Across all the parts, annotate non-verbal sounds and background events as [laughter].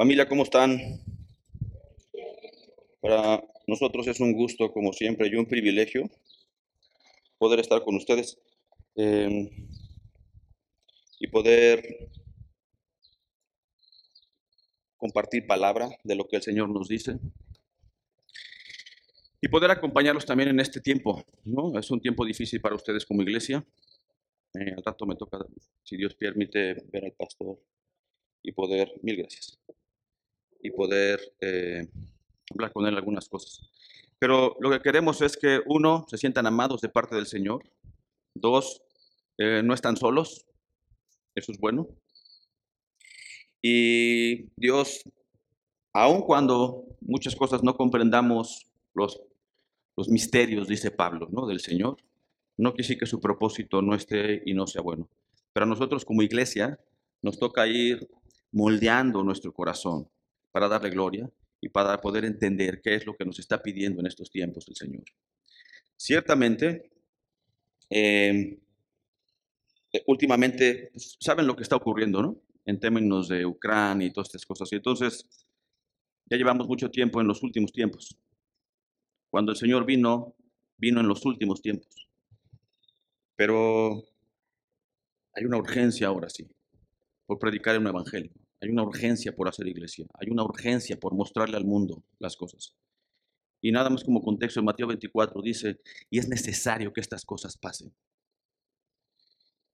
Familia, ¿cómo están? Para nosotros es un gusto, como siempre, y un privilegio poder estar con ustedes eh, y poder compartir palabra de lo que el Señor nos dice y poder acompañarlos también en este tiempo, ¿no? Es un tiempo difícil para ustedes como iglesia. Eh, al rato me toca, si Dios permite, ver al pastor y poder, mil gracias, y poder eh, hablar con él algunas cosas. Pero lo que queremos es que, uno, se sientan amados de parte del Señor. Dos, eh, no están solos. Eso es bueno. Y Dios, aun cuando muchas cosas no comprendamos los, los misterios, dice Pablo, ¿no? del Señor, no quiere decir que su propósito no esté y no sea bueno. Pero a nosotros como iglesia nos toca ir moldeando nuestro corazón para darle gloria y para poder entender qué es lo que nos está pidiendo en estos tiempos el Señor. Ciertamente, em, eh, últimamente, pues, saben lo que está ocurriendo, ¿no? En términos de Ucrania y todas estas cosas. Y entonces, ya llevamos mucho tiempo en los últimos tiempos. Cuando el Señor vino, vino en los últimos tiempos. Pero hay una urgencia ahora sí, por predicar un evangelio. Hay una urgencia por hacer iglesia. Hay una urgencia por mostrarle al mundo las cosas. Y nada más como contexto, en Mateo 24 dice, y es necesario que estas cosas pasen.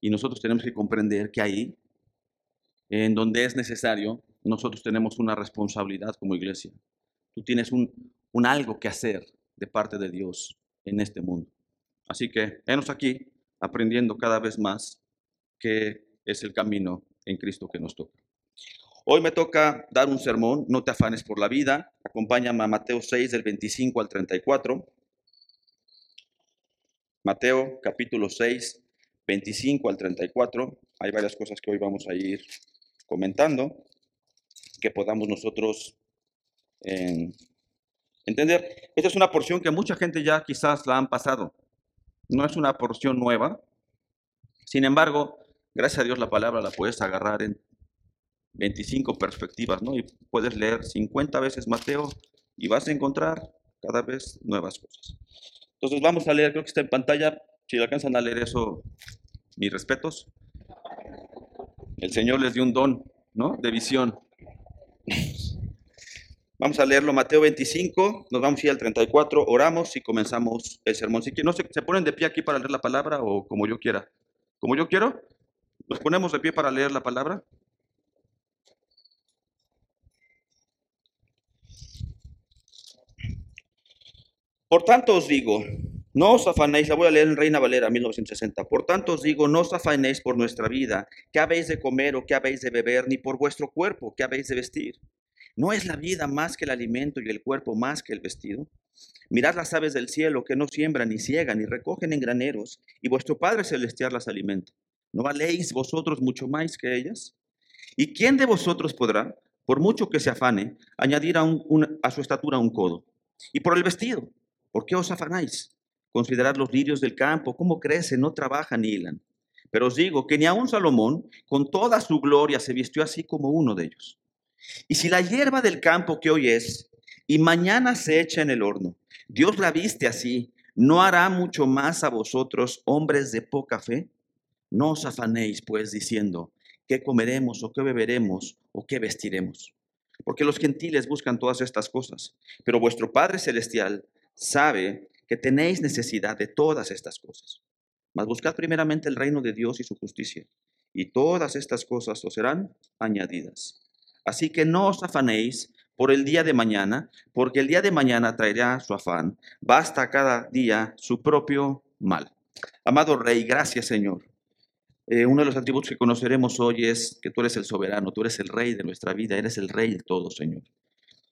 Y nosotros tenemos que comprender que ahí, en donde es necesario, nosotros tenemos una responsabilidad como iglesia. Tú tienes un, algo que hacer de parte de Dios en este mundo. Así que, venos aquí aprendiendo cada vez más que es el camino en Cristo que nos toca. Hoy me toca dar un sermón, no te afanes por la vida. Acompáñame a Mateo 6 del 25 al 34. Mateo capítulo 6, 25 al 34. Hay varias cosas que hoy vamos a ir comentando que podamos nosotros eh, entender. Esta es una porción que mucha gente ya quizás la han pasado. No es una porción nueva. Sin embargo, gracias a Dios la palabra la puedes agarrar en 25 perspectivas, ¿no? Y puedes leer 50 veces Mateo y vas a encontrar cada vez nuevas cosas. Entonces vamos a leer, creo que está en pantalla, si alcanzan a leer eso, mis respetos. El Señor les dio un don, ¿no? De visión. Vamos a leerlo, Mateo 25, nos vamos a ir al 34, oramos y comenzamos el sermón. Si no se, se ponen de pie aquí para leer la palabra o como yo quiera. Como yo quiero, nos ponemos de pie para leer la palabra. Por tanto os digo, no os afanéis, la voy a leer en Reina Valera 1960. Por tanto os digo, no os afanéis por nuestra vida, qué habéis de comer o qué habéis de beber, ni por vuestro cuerpo, qué habéis de vestir. ¿No es la vida más que el alimento y el cuerpo más que el vestido? Mirad las aves del cielo que no siembran ni ciegan ni recogen en graneros, y vuestro Padre Celestial las alimenta. ¿No valéis vosotros mucho más que ellas? ¿Y quién de vosotros podrá, por mucho que se afane, añadir a, a su estatura un codo? Y por el vestido, ¿Por qué os afanáis? Considerad los lirios del campo, cómo crecen, no trabajan ni hilan. Pero os digo que ni aun Salomón, con toda su gloria, se vistió así como uno de ellos. Y si la hierba del campo que hoy es, y mañana se echa en el horno, Dios la viste así, ¿no hará mucho más a vosotros, hombres de poca fe? No os afanéis, pues, diciendo, ¿qué comeremos o qué beberemos o qué vestiremos? Porque los gentiles buscan todas estas cosas, pero vuestro Padre Celestial sabe que tenéis necesidad de todas estas cosas. Mas buscad primeramente el reino de Dios y su justicia, y todas estas cosas os serán añadidas. Así que no os afanéis por el día de mañana, porque el día de mañana traerá su afán. Basta cada día su propio mal. Amado Rey, gracias Señor. Eh, uno de los atributos que conoceremos hoy es que tú eres el soberano, tú eres el rey de nuestra vida, eres el rey de todo, Señor.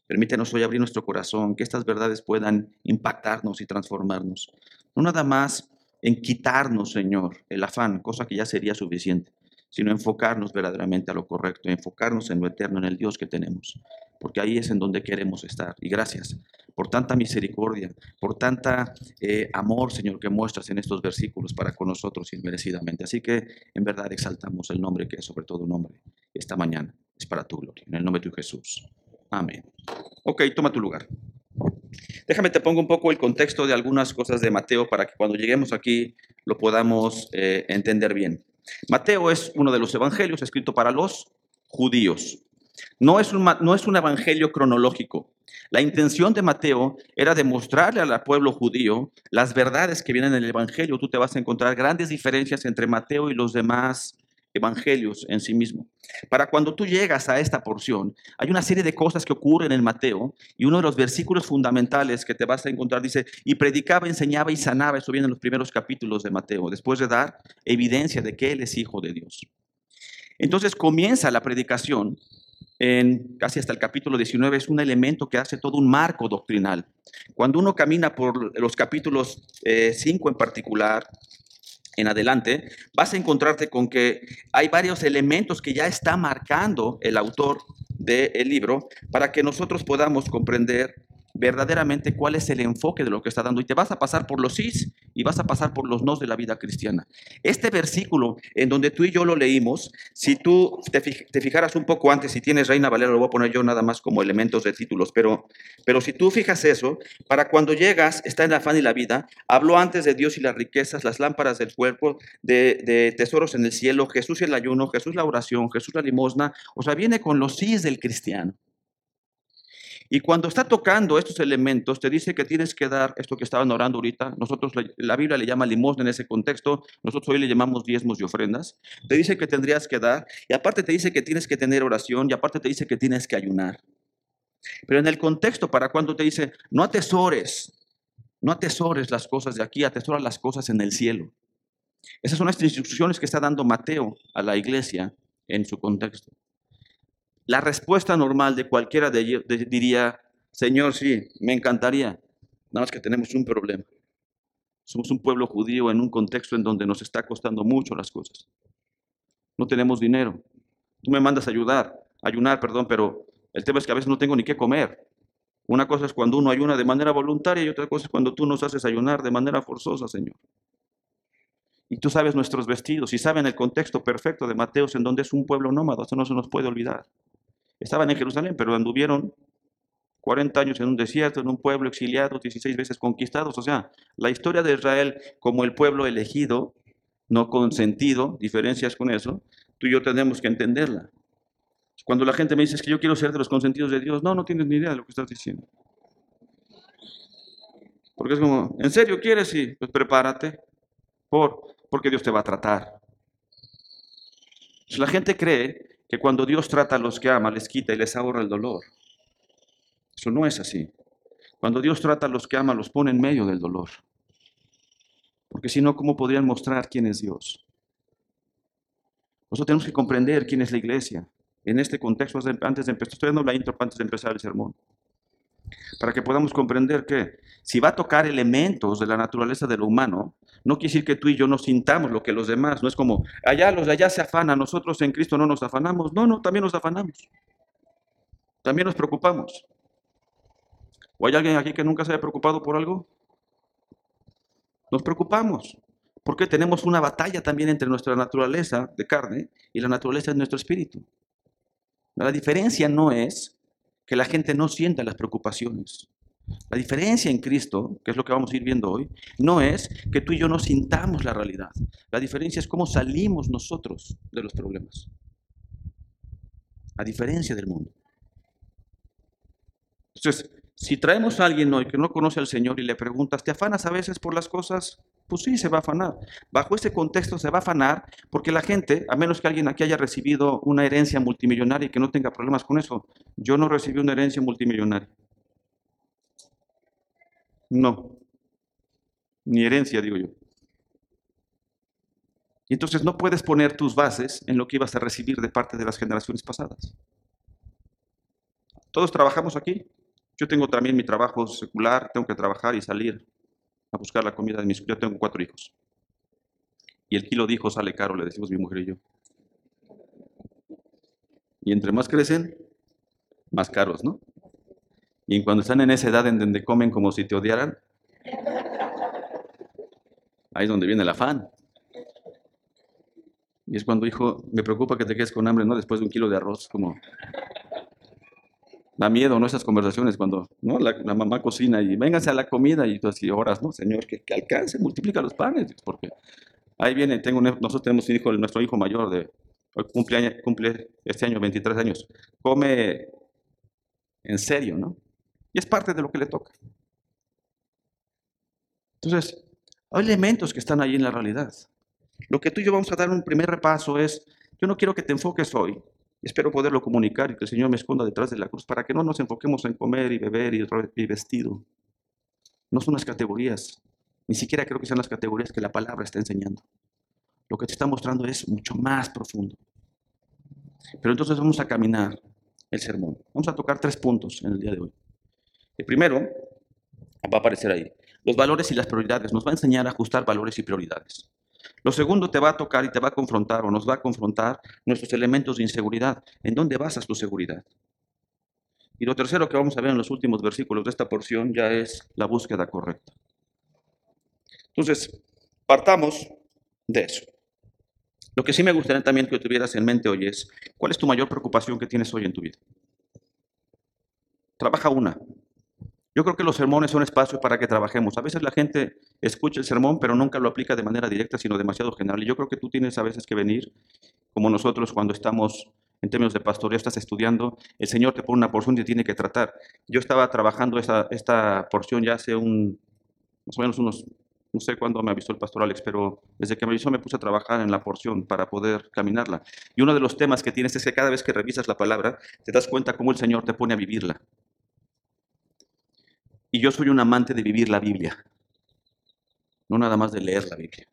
Permítenos hoy abrir nuestro corazón, que estas verdades puedan impactarnos y transformarnos. No nada más en quitarnos, Señor, el afán, cosa que ya sería suficiente, sino enfocarnos verdaderamente a lo correcto, enfocarnos en lo eterno, en el Dios que tenemos, porque ahí es en donde queremos estar. Y gracias por tanta misericordia, por tanta eh, amor, Señor, que muestras en estos versículos para con nosotros inmerecidamente. Así que en verdad exaltamos el nombre que es sobre todo un nombre esta mañana. es para tu gloria. En el nombre de Jesús. Amén. Ok, toma tu lugar. Déjame te pongo un poco el contexto de algunas cosas de Mateo para que cuando lleguemos aquí lo podamos eh, entender bien. Mateo es uno de los evangelios escrito para los judíos. No es, un, no es un evangelio cronológico. La intención de Mateo era demostrarle al pueblo judío las verdades que vienen en el evangelio. Tú te vas a encontrar grandes diferencias entre Mateo y los demás evangelios en sí mismo. Para cuando tú llegas a esta porción, hay una serie de cosas que ocurren en Mateo y uno de los versículos fundamentales que te vas a encontrar dice, y predicaba, enseñaba y sanaba, eso viene en los primeros capítulos de Mateo, después de dar evidencia de que él es hijo de Dios. Entonces comienza la predicación en casi hasta el capítulo 19, es un elemento que hace todo un marco doctrinal. Cuando uno camina por los capítulos 5 eh, en particular, en adelante, vas a encontrarte con que hay varios elementos que ya está marcando el autor del libro para que nosotros podamos comprender verdaderamente cuál es el enfoque de lo que está dando. Y te vas a pasar por los sís y vas a pasar por los nos de la vida cristiana. Este versículo en donde tú y yo lo leímos, si tú te, fijaras un poco antes, si tienes Reina Valera, lo voy a poner yo nada más como elementos de títulos, pero, pero si tú fijas eso, para cuando llegas, está en la afán y la vida, habló antes de Dios y las riquezas, las lámparas del cuerpo, de, tesoros en el cielo, Jesús y el ayuno, Jesús la oración, Jesús la limosna, o sea, viene con los sís del cristiano. Y cuando está tocando estos elementos, te dice que tienes que dar esto que estaban orando ahorita. Nosotros, la Biblia le llama limosna en ese contexto. Nosotros hoy le llamamos diezmos y ofrendas. Te dice que tendrías que dar. Y aparte te dice que tienes que tener oración. Y aparte te dice que tienes que ayunar. Pero en el contexto, para cuando te dice, no atesores, no atesores las cosas de aquí, atesora las cosas en el cielo. Esas son las instrucciones que está dando Mateo a la iglesia en su contexto. La respuesta normal de cualquiera de ellos diría, Señor, sí, me encantaría, nada más que tenemos un problema. Somos un pueblo judío en un contexto en donde nos está costando mucho las cosas. No tenemos dinero. Tú me mandas ayudar, ayunar, perdón, pero el tema es que a veces no tengo ni qué comer. Una cosa es cuando uno ayuna de manera voluntaria y otra cosa es cuando tú nos haces ayunar de manera forzosa, Señor. Y tú sabes nuestros vestidos y saben el contexto perfecto de Mateos en donde es un pueblo nómada, eso no se nos puede olvidar. Estaban en Jerusalén, pero anduvieron 40 años en un desierto, en un pueblo exiliado, 16 veces conquistados. O sea, la historia de Israel como el pueblo elegido, no consentido, diferencias con eso, tú y yo tenemos que entenderla. Cuando la gente me dice que yo quiero ser de los consentidos de Dios, no, no tienes ni idea de lo que estás diciendo. Porque es como, ¿en serio quieres? Sí, pues prepárate. Por, porque Dios te va a tratar. la gente cree que cuando Dios trata a los que ama, les quita y les ahorra el dolor. Eso no es así. Cuando Dios trata a los que ama, los pone en medio del dolor. Porque si no, ¿cómo podrían mostrar quién es Dios? Nosotros tenemos que comprender quién es la iglesia. En este contexto, antes de empezar, estoy dando la intro antes de empezar el sermón. Para que podamos comprender que si va a tocar elementos de la naturaleza de lo humano, no quiere decir que tú y yo no sintamos lo que los demás, no es como, allá los de allá se afanan, nosotros en Cristo no nos afanamos. No, no, también nos afanamos. También nos preocupamos. ¿O hay alguien aquí que nunca se haya preocupado por algo? Nos preocupamos, porque tenemos una batalla también entre nuestra naturaleza de carne y la naturaleza de nuestro espíritu. La diferencia no es que la gente no sienta las preocupaciones. La diferencia en Cristo, que es lo que vamos a ir viendo hoy, no es que tú y yo no sintamos la realidad. La diferencia es cómo salimos nosotros de los problemas. A diferencia del mundo. Entonces, si traemos a alguien hoy que no conoce al Señor y le preguntas, ¿te afanas a veces por las cosas? Pues sí, se va a afanar. Bajo ese contexto se va a afanar porque la gente, a menos que alguien aquí haya recibido una herencia multimillonaria y que no tenga problemas con eso, yo no recibí una herencia multimillonaria. No. Ni herencia, digo yo. Y entonces no puedes poner tus bases en lo que ibas a recibir de parte de las generaciones pasadas. Todos trabajamos aquí. Yo tengo también mi trabajo secular, tengo que trabajar y salir a buscar la comida de mis. Yo tengo cuatro hijos. Y el kilo de hijos sale caro, le decimos mi mujer y yo. Y entre más crecen, más caros, ¿no? Y cuando están en esa edad en donde comen como si te odiaran, ahí es donde viene el afán. Y es cuando hijo, me preocupa que te quedes con hambre, ¿no? Después de un kilo de arroz, como... Da miedo, ¿no? Esas conversaciones cuando, ¿no? La, mamá cocina y vénganse a la comida y tú así horas, ¿no? Señor, que, alcance, multiplica los panes, porque ahí viene, tengo nosotros tenemos un hijo, nuestro hijo mayor de, cumple, cumple este año 23 años, come en serio, ¿no? Y es parte de lo que le toca. Entonces, hay elementos que están ahí en la realidad. Lo que tú y yo vamos a dar un primer repaso es, yo no quiero que te enfoques hoy, espero poderlo comunicar y que el Señor me esconda detrás de la cruz para que no nos enfoquemos en comer y beber y, y vestido. No son las categorías, ni siquiera creo que sean las categorías que la palabra está enseñando. Lo que te está mostrando es mucho más profundo. Pero entonces vamos a caminar el sermón. Vamos a tocar tres puntos en el día de hoy. El primero va a aparecer ahí. Los valores y las prioridades. Nos va a enseñar a ajustar valores y prioridades. Lo segundo te va a tocar y te va a confrontar o nos va a confrontar nuestros elementos de inseguridad. ¿En dónde basas tu seguridad? Y lo tercero que vamos a ver en los últimos versículos de esta porción ya es la búsqueda correcta. Entonces, partamos de eso. Lo que sí me gustaría también que tuvieras en mente hoy es, ¿cuál es tu mayor preocupación que tienes hoy en tu vida? Trabaja una. Yo creo que los sermones son espacio para que trabajemos. A veces la gente escucha el sermón, pero nunca lo aplica de manera directa, sino demasiado general. Y yo creo que tú tienes a veces que venir, como nosotros cuando estamos en términos de pastoría, estás estudiando, el Señor te pone una porción y tiene que tratar. Yo estaba trabajando esta, esta porción ya hace un, más o menos unos no sé cuándo me avisó el pastor Alex, pero desde que me avisó me puse a trabajar en la porción para poder caminarla. Y uno de los temas que tienes es que cada vez que revisas la palabra, te das cuenta cómo el Señor te pone a vivirla. Y yo soy un amante de vivir la Biblia. No nada más de leer la Biblia,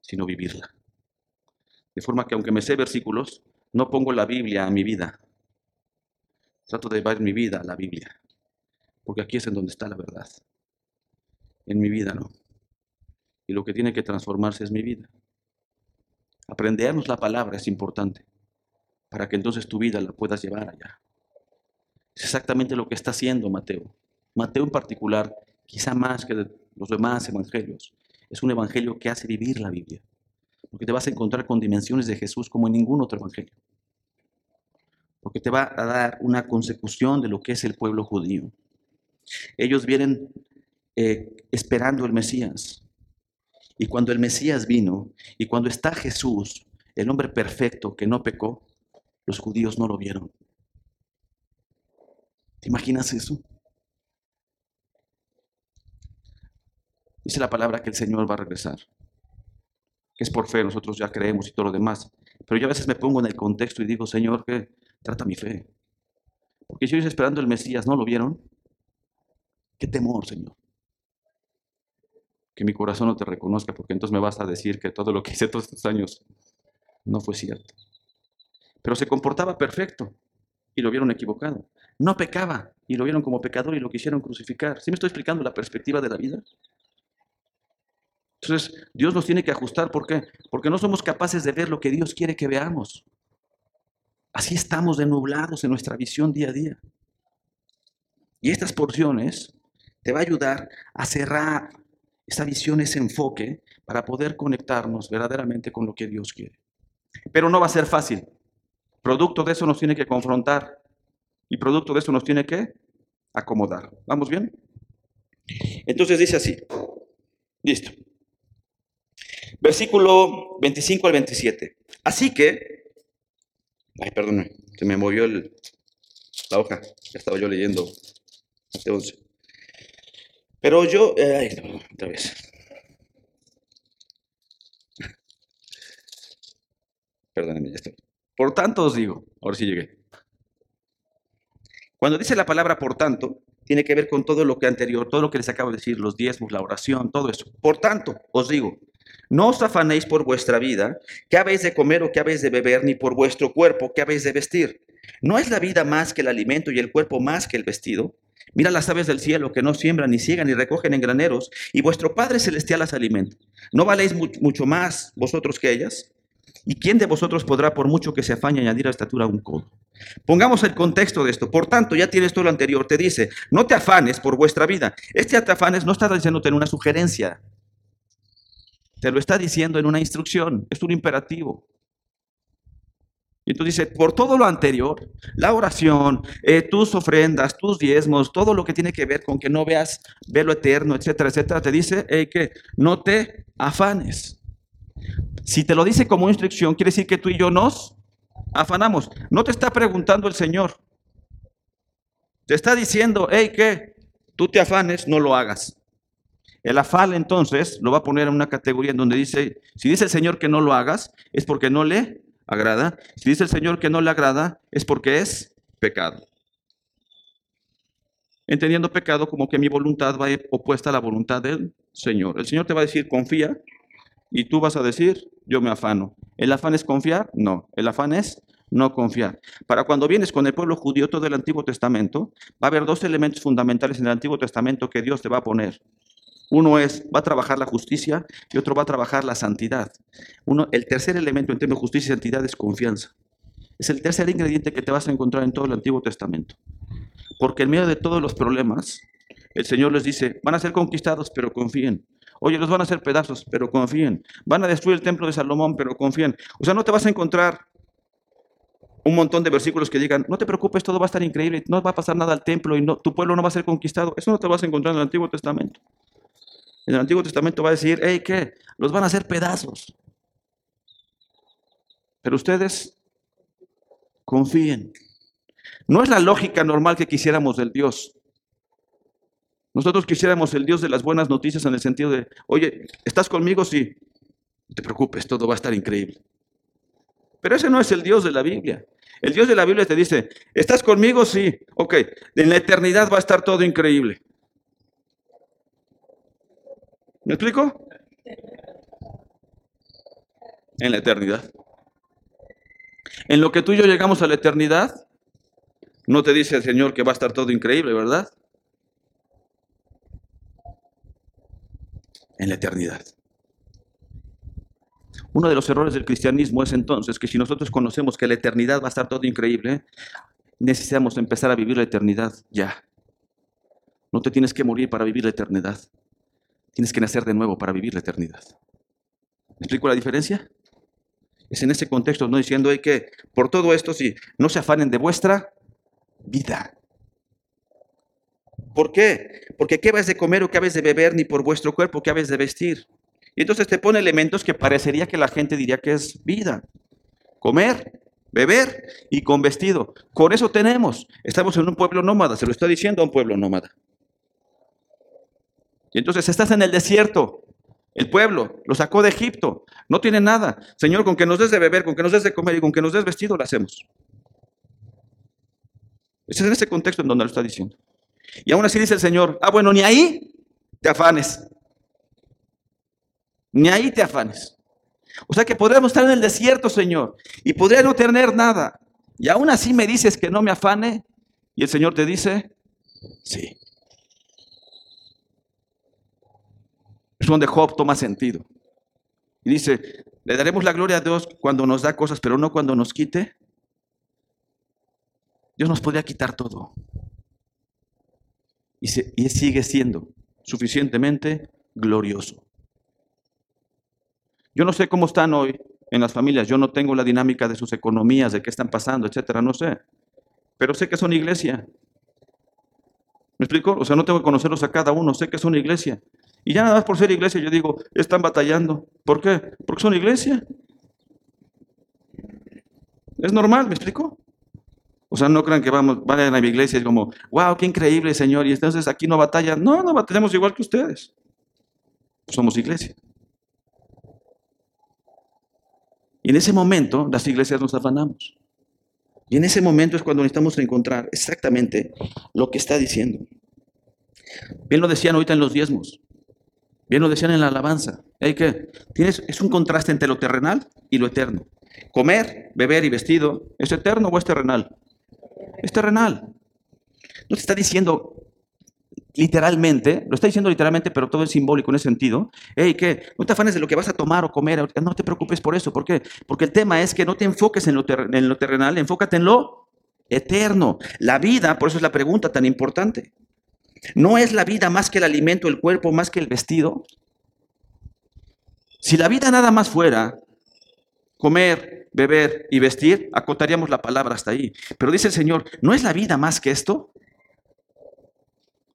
sino vivirla. De forma que aunque me sé versículos, no pongo la Biblia a mi vida. Trato de llevar mi vida a la Biblia. Porque aquí es en donde está la verdad en mi vida, ¿no? Y lo que tiene que transformarse es mi vida. Aprendernos la palabra es importante para que entonces tu vida la puedas llevar allá. Es exactamente lo que está haciendo Mateo. Mateo en particular, quizá más que los demás evangelios, es un evangelio que hace vivir la Biblia. Porque te vas a encontrar con dimensiones de Jesús como en ningún otro evangelio. Porque te va a dar una consecución de lo que es el pueblo judío. Ellos vienen eh, esperando el Mesías. Y cuando el Mesías vino, y cuando está Jesús, el hombre perfecto que no pecó, los judíos no lo vieron. ¿Te imaginas eso? Dice la palabra que el Señor va a regresar. Que es por fe, nosotros ya creemos y todo lo demás. Pero yo a veces me pongo en el contexto y digo, Señor, que trata mi fe. Porque yo esperando el Mesías, ¿no lo vieron? Qué temor, Señor que mi corazón no te reconozca, porque entonces me vas a decir que todo lo que hice todos estos años no fue cierto. Pero se comportaba perfecto y lo vieron equivocado. No pecaba y lo vieron como pecador y lo quisieron crucificar. ¿Sí me estoy explicando la perspectiva de la vida? Entonces, Dios nos tiene que ajustar. ¿Por qué? Porque no somos capaces de ver lo que Dios quiere que veamos. Así estamos denublados en nuestra visión día a día. Y estas porciones te va a ayudar a cerrar esa visión, ese enfoque para poder conectarnos verdaderamente con lo que Dios quiere. Pero no va a ser fácil. Producto de eso nos tiene que confrontar y producto de eso nos tiene que acomodar. ¿Vamos bien? Entonces dice así. Listo. Versículo 25 al 27. Así que, ay, perdón, se me movió la hoja, ya estaba yo leyendo 11. Pero yo, ay, otra vez. Perdónenme, ya estoy. Por tanto os digo, ahora sí llegué. Cuando dice la palabra por tanto, tiene que ver con todo lo que anterior, todo lo que les acabo de decir, los diezmos, la oración, todo eso. Por tanto, os digo, no os afanéis por vuestra vida, qué habéis de comer o qué habéis de beber, ni por vuestro cuerpo, qué habéis de vestir. ¿No es la vida más que el alimento y el cuerpo más que el vestido? Mira las aves del cielo que no siembran, ni ciegan, ni recogen en graneros, y vuestro Padre Celestial las alimenta. ¿No valéis mucho más vosotros que ellas? ¿Y quién de vosotros podrá, por mucho que se afañe, añadir a estatura un codo? Pongamos el contexto de esto. Por tanto, ya tienes todo lo anterior. Te dice, no te afanes por vuestra vida. Este te afanes no está diciéndote en una sugerencia. Te lo está diciendo en una instrucción, es un imperativo. Y entonces dice, por todo lo anterior, la oración, eh, tus ofrendas, tus diezmos, todo lo que tiene que ver con que no veas ver lo eterno, etcétera, etcétera, te dice que no te afanes. Si te lo dice como instrucción, quiere decir que tú y yo nos afanamos. No te está preguntando el Señor. Te está diciendo, hey, que tú te afanes, no lo hagas. El afán entonces lo va a poner en una categoría en donde dice, si dice el Señor que no lo hagas, es porque no le agrada. Si dice el Señor que no le agrada, es porque es pecado. Entendiendo pecado como que mi voluntad va opuesta a la voluntad del Señor. El Señor te va a decir, confía, y tú vas a decir, yo me afano. ¿El afán es confiar? No. El afán es no confiar. Para cuando vienes con el pueblo judío todo el Antiguo Testamento, va a haber dos elementos fundamentales en el Antiguo Testamento que Dios te va a poner. Uno es, va a trabajar la justicia y otro va a trabajar la santidad. Uno, el tercer elemento en términos de justicia y santidad es confianza. Es el tercer ingrediente que te vas a encontrar en todo el Antiguo Testamento. Porque en medio de todos los problemas, el Señor les dice, van a ser conquistados, pero confíen. Oye, los van a hacer pedazos, pero confíen. Van a destruir el templo de Salomón, pero confíen. O sea, no te vas a encontrar un montón de versículos que digan, no te preocupes, todo va a estar increíble, no va a pasar nada al templo y tu pueblo no va a ser conquistado. Eso no te vas a encontrar en el Antiguo Testamento. En el Antiguo Testamento va a decir, hey, ¿qué? Los van a hacer pedazos. Pero ustedes confíen. No es la lógica normal que quisiéramos del Dios. Nosotros quisiéramos el Dios de las buenas noticias en el sentido de, oye, ¿estás conmigo? Sí. No te preocupes, todo va a estar increíble. Pero ese no es el Dios de la Biblia. El Dios de la Biblia te dice, ¿estás conmigo? Sí. Ok, en la eternidad va a estar todo increíble. ¿Me explico? En la eternidad. En lo que tú y yo llegamos a la eternidad, no te dice el Señor que va a estar todo increíble, ¿verdad? En la eternidad. Uno de los errores del cristianismo es entonces que si nosotros conocemos que la eternidad va a estar todo increíble, necesitamos empezar a vivir la eternidad ya. No te tienes que morir para vivir la eternidad. Tienes que nacer de nuevo para vivir la eternidad. ¿Me explico la diferencia? Es en ese contexto, no diciendo hay que por todo esto, sí, no se afanen de vuestra vida. ¿Por qué? Porque qué habéis de comer o qué habéis de beber, ni por vuestro cuerpo qué habéis de vestir. Y entonces te pone elementos que parecería que la gente diría que es vida. Comer, beber y con vestido. Con eso tenemos. Estamos en un pueblo nómada, se lo está diciendo a un pueblo nómada. Y entonces estás en el desierto. El pueblo lo sacó de Egipto. No tiene nada. Señor, con que nos des de beber, con que nos des de comer y con que nos des vestido, lo hacemos. Es en ese contexto en donde lo está diciendo. Y aún así dice el Señor, ah, bueno, ni ahí te afanes. Ni ahí te afanes. O sea que podríamos estar en el desierto, Señor, y podría no tener nada. Y aún así me dices que no me afane. Y el Señor te dice, sí. Es donde Job toma sentido. Y dice, le daremos la gloria a Dios cuando nos da cosas, pero no cuando nos quite. Dios nos podría quitar todo. Y, sigue siendo suficientemente glorioso. Yo no sé cómo están hoy en las familias, yo no tengo la dinámica de sus economías, de qué están pasando, etcétera, no sé. Pero sé que son iglesia. ¿Me explico? O sea, no tengo que conocerlos a cada uno, sé que son iglesia. Y ya nada más por ser iglesia, yo digo, están batallando. ¿Por qué? Porque son iglesia. Es normal, ¿me explico? O sea, no crean que vamos, van a la iglesia y es como, wow, qué increíble, Señor, y entonces aquí no batallan. No, no batallamos igual que ustedes. Somos iglesia. Y en ese momento, las iglesias nos afanamos. Y en ese momento es cuando necesitamos encontrar exactamente lo que está diciendo. Bien lo decían ahorita en los diezmos. Bien lo decían en la alabanza. ¿Hay que Tienes, es un contraste entre lo terrenal y lo eterno. Comer, beber y vestido, ¿es eterno o es terrenal? Es terrenal. No te está diciendo literalmente, lo está diciendo literalmente, pero todo es simbólico en ese sentido. Hey, ¿qué? No te afanes de lo que vas a tomar o comer, no te preocupes por eso. ¿Por qué? Porque el tema es que no te enfoques en lo, en lo terrenal, enfócate en lo eterno. La vida, por eso es la pregunta tan importante. ¿No es la vida más que el alimento, el cuerpo, más que el vestido? Si la vida nada más fuera comer, beber y vestir, acotaríamos la palabra hasta ahí. Pero dice el Señor, ¿no es la vida más que esto?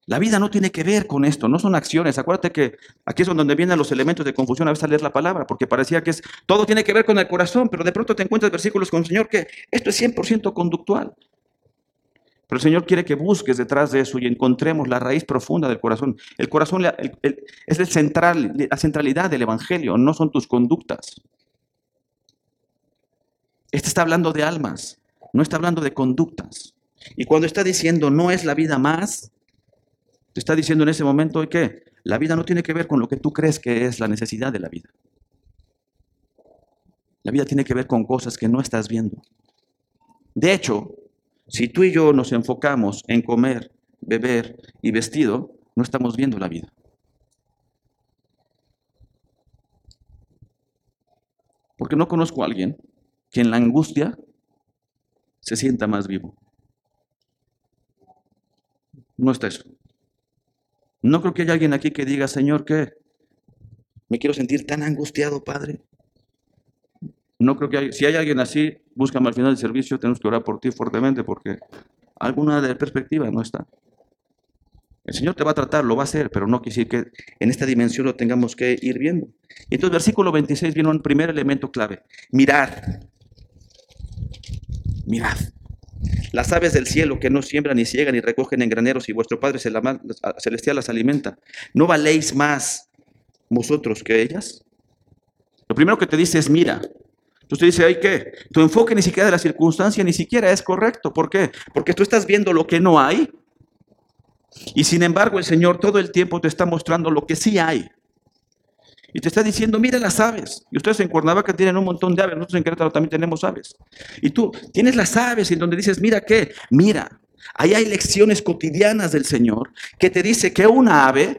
La vida no tiene que ver con esto, no son acciones. Acuérdate que aquí es donde vienen los elementos de confusión a veces al leer la palabra, porque parecía que es, todo tiene que ver con el corazón, pero de pronto te encuentras versículos con el Señor que esto es 100% conductual. Pero el Señor quiere que busques detrás de eso y encontremos la raíz profunda del corazón. El corazón es el central, la centralidad del Evangelio, no son tus conductas. Este está hablando de almas, no está hablando de conductas. Y cuando está diciendo no es la vida más, te está diciendo en ese momento que la vida no tiene que ver con lo que tú crees que es la necesidad de la vida. La vida tiene que ver con cosas que no estás viendo. De hecho, si tú y yo nos enfocamos en comer, beber y vestido, no estamos viendo la vida. Porque no conozco a alguien que en la angustia se sienta más vivo. No está eso. No creo que haya alguien aquí que diga, Señor, que me quiero sentir tan angustiado, Padre. No creo que hay, si hay alguien así, búscame al final del servicio, tenemos que orar por ti fuertemente porque alguna de perspectiva no está. El Señor te va a tratar, lo va a hacer, pero no quiere decir que en esta dimensión lo tengamos que ir viendo. Entonces, versículo 26 viene un primer elemento clave. Mirad. Mirad. Las aves del cielo que no siembran ni ciegan ni recogen en graneros y vuestro Padre Celestial las alimenta. ¿No valéis más vosotros que ellas? Lo primero que te dice es mira. Entonces dice, ¿hay qué? Tu enfoque ni siquiera de la circunstancia ni siquiera es correcto. ¿Por qué? Porque tú estás viendo lo que no hay. Y sin embargo el Señor todo el tiempo te está mostrando lo que sí hay. Y te está diciendo, mira las aves. Y ustedes en Cuernavaca tienen un montón de aves, nosotros en Querétaro también tenemos aves. Y tú tienes las aves en donde dices, mira qué, mira, ahí hay lecciones cotidianas del Señor que te dice que una ave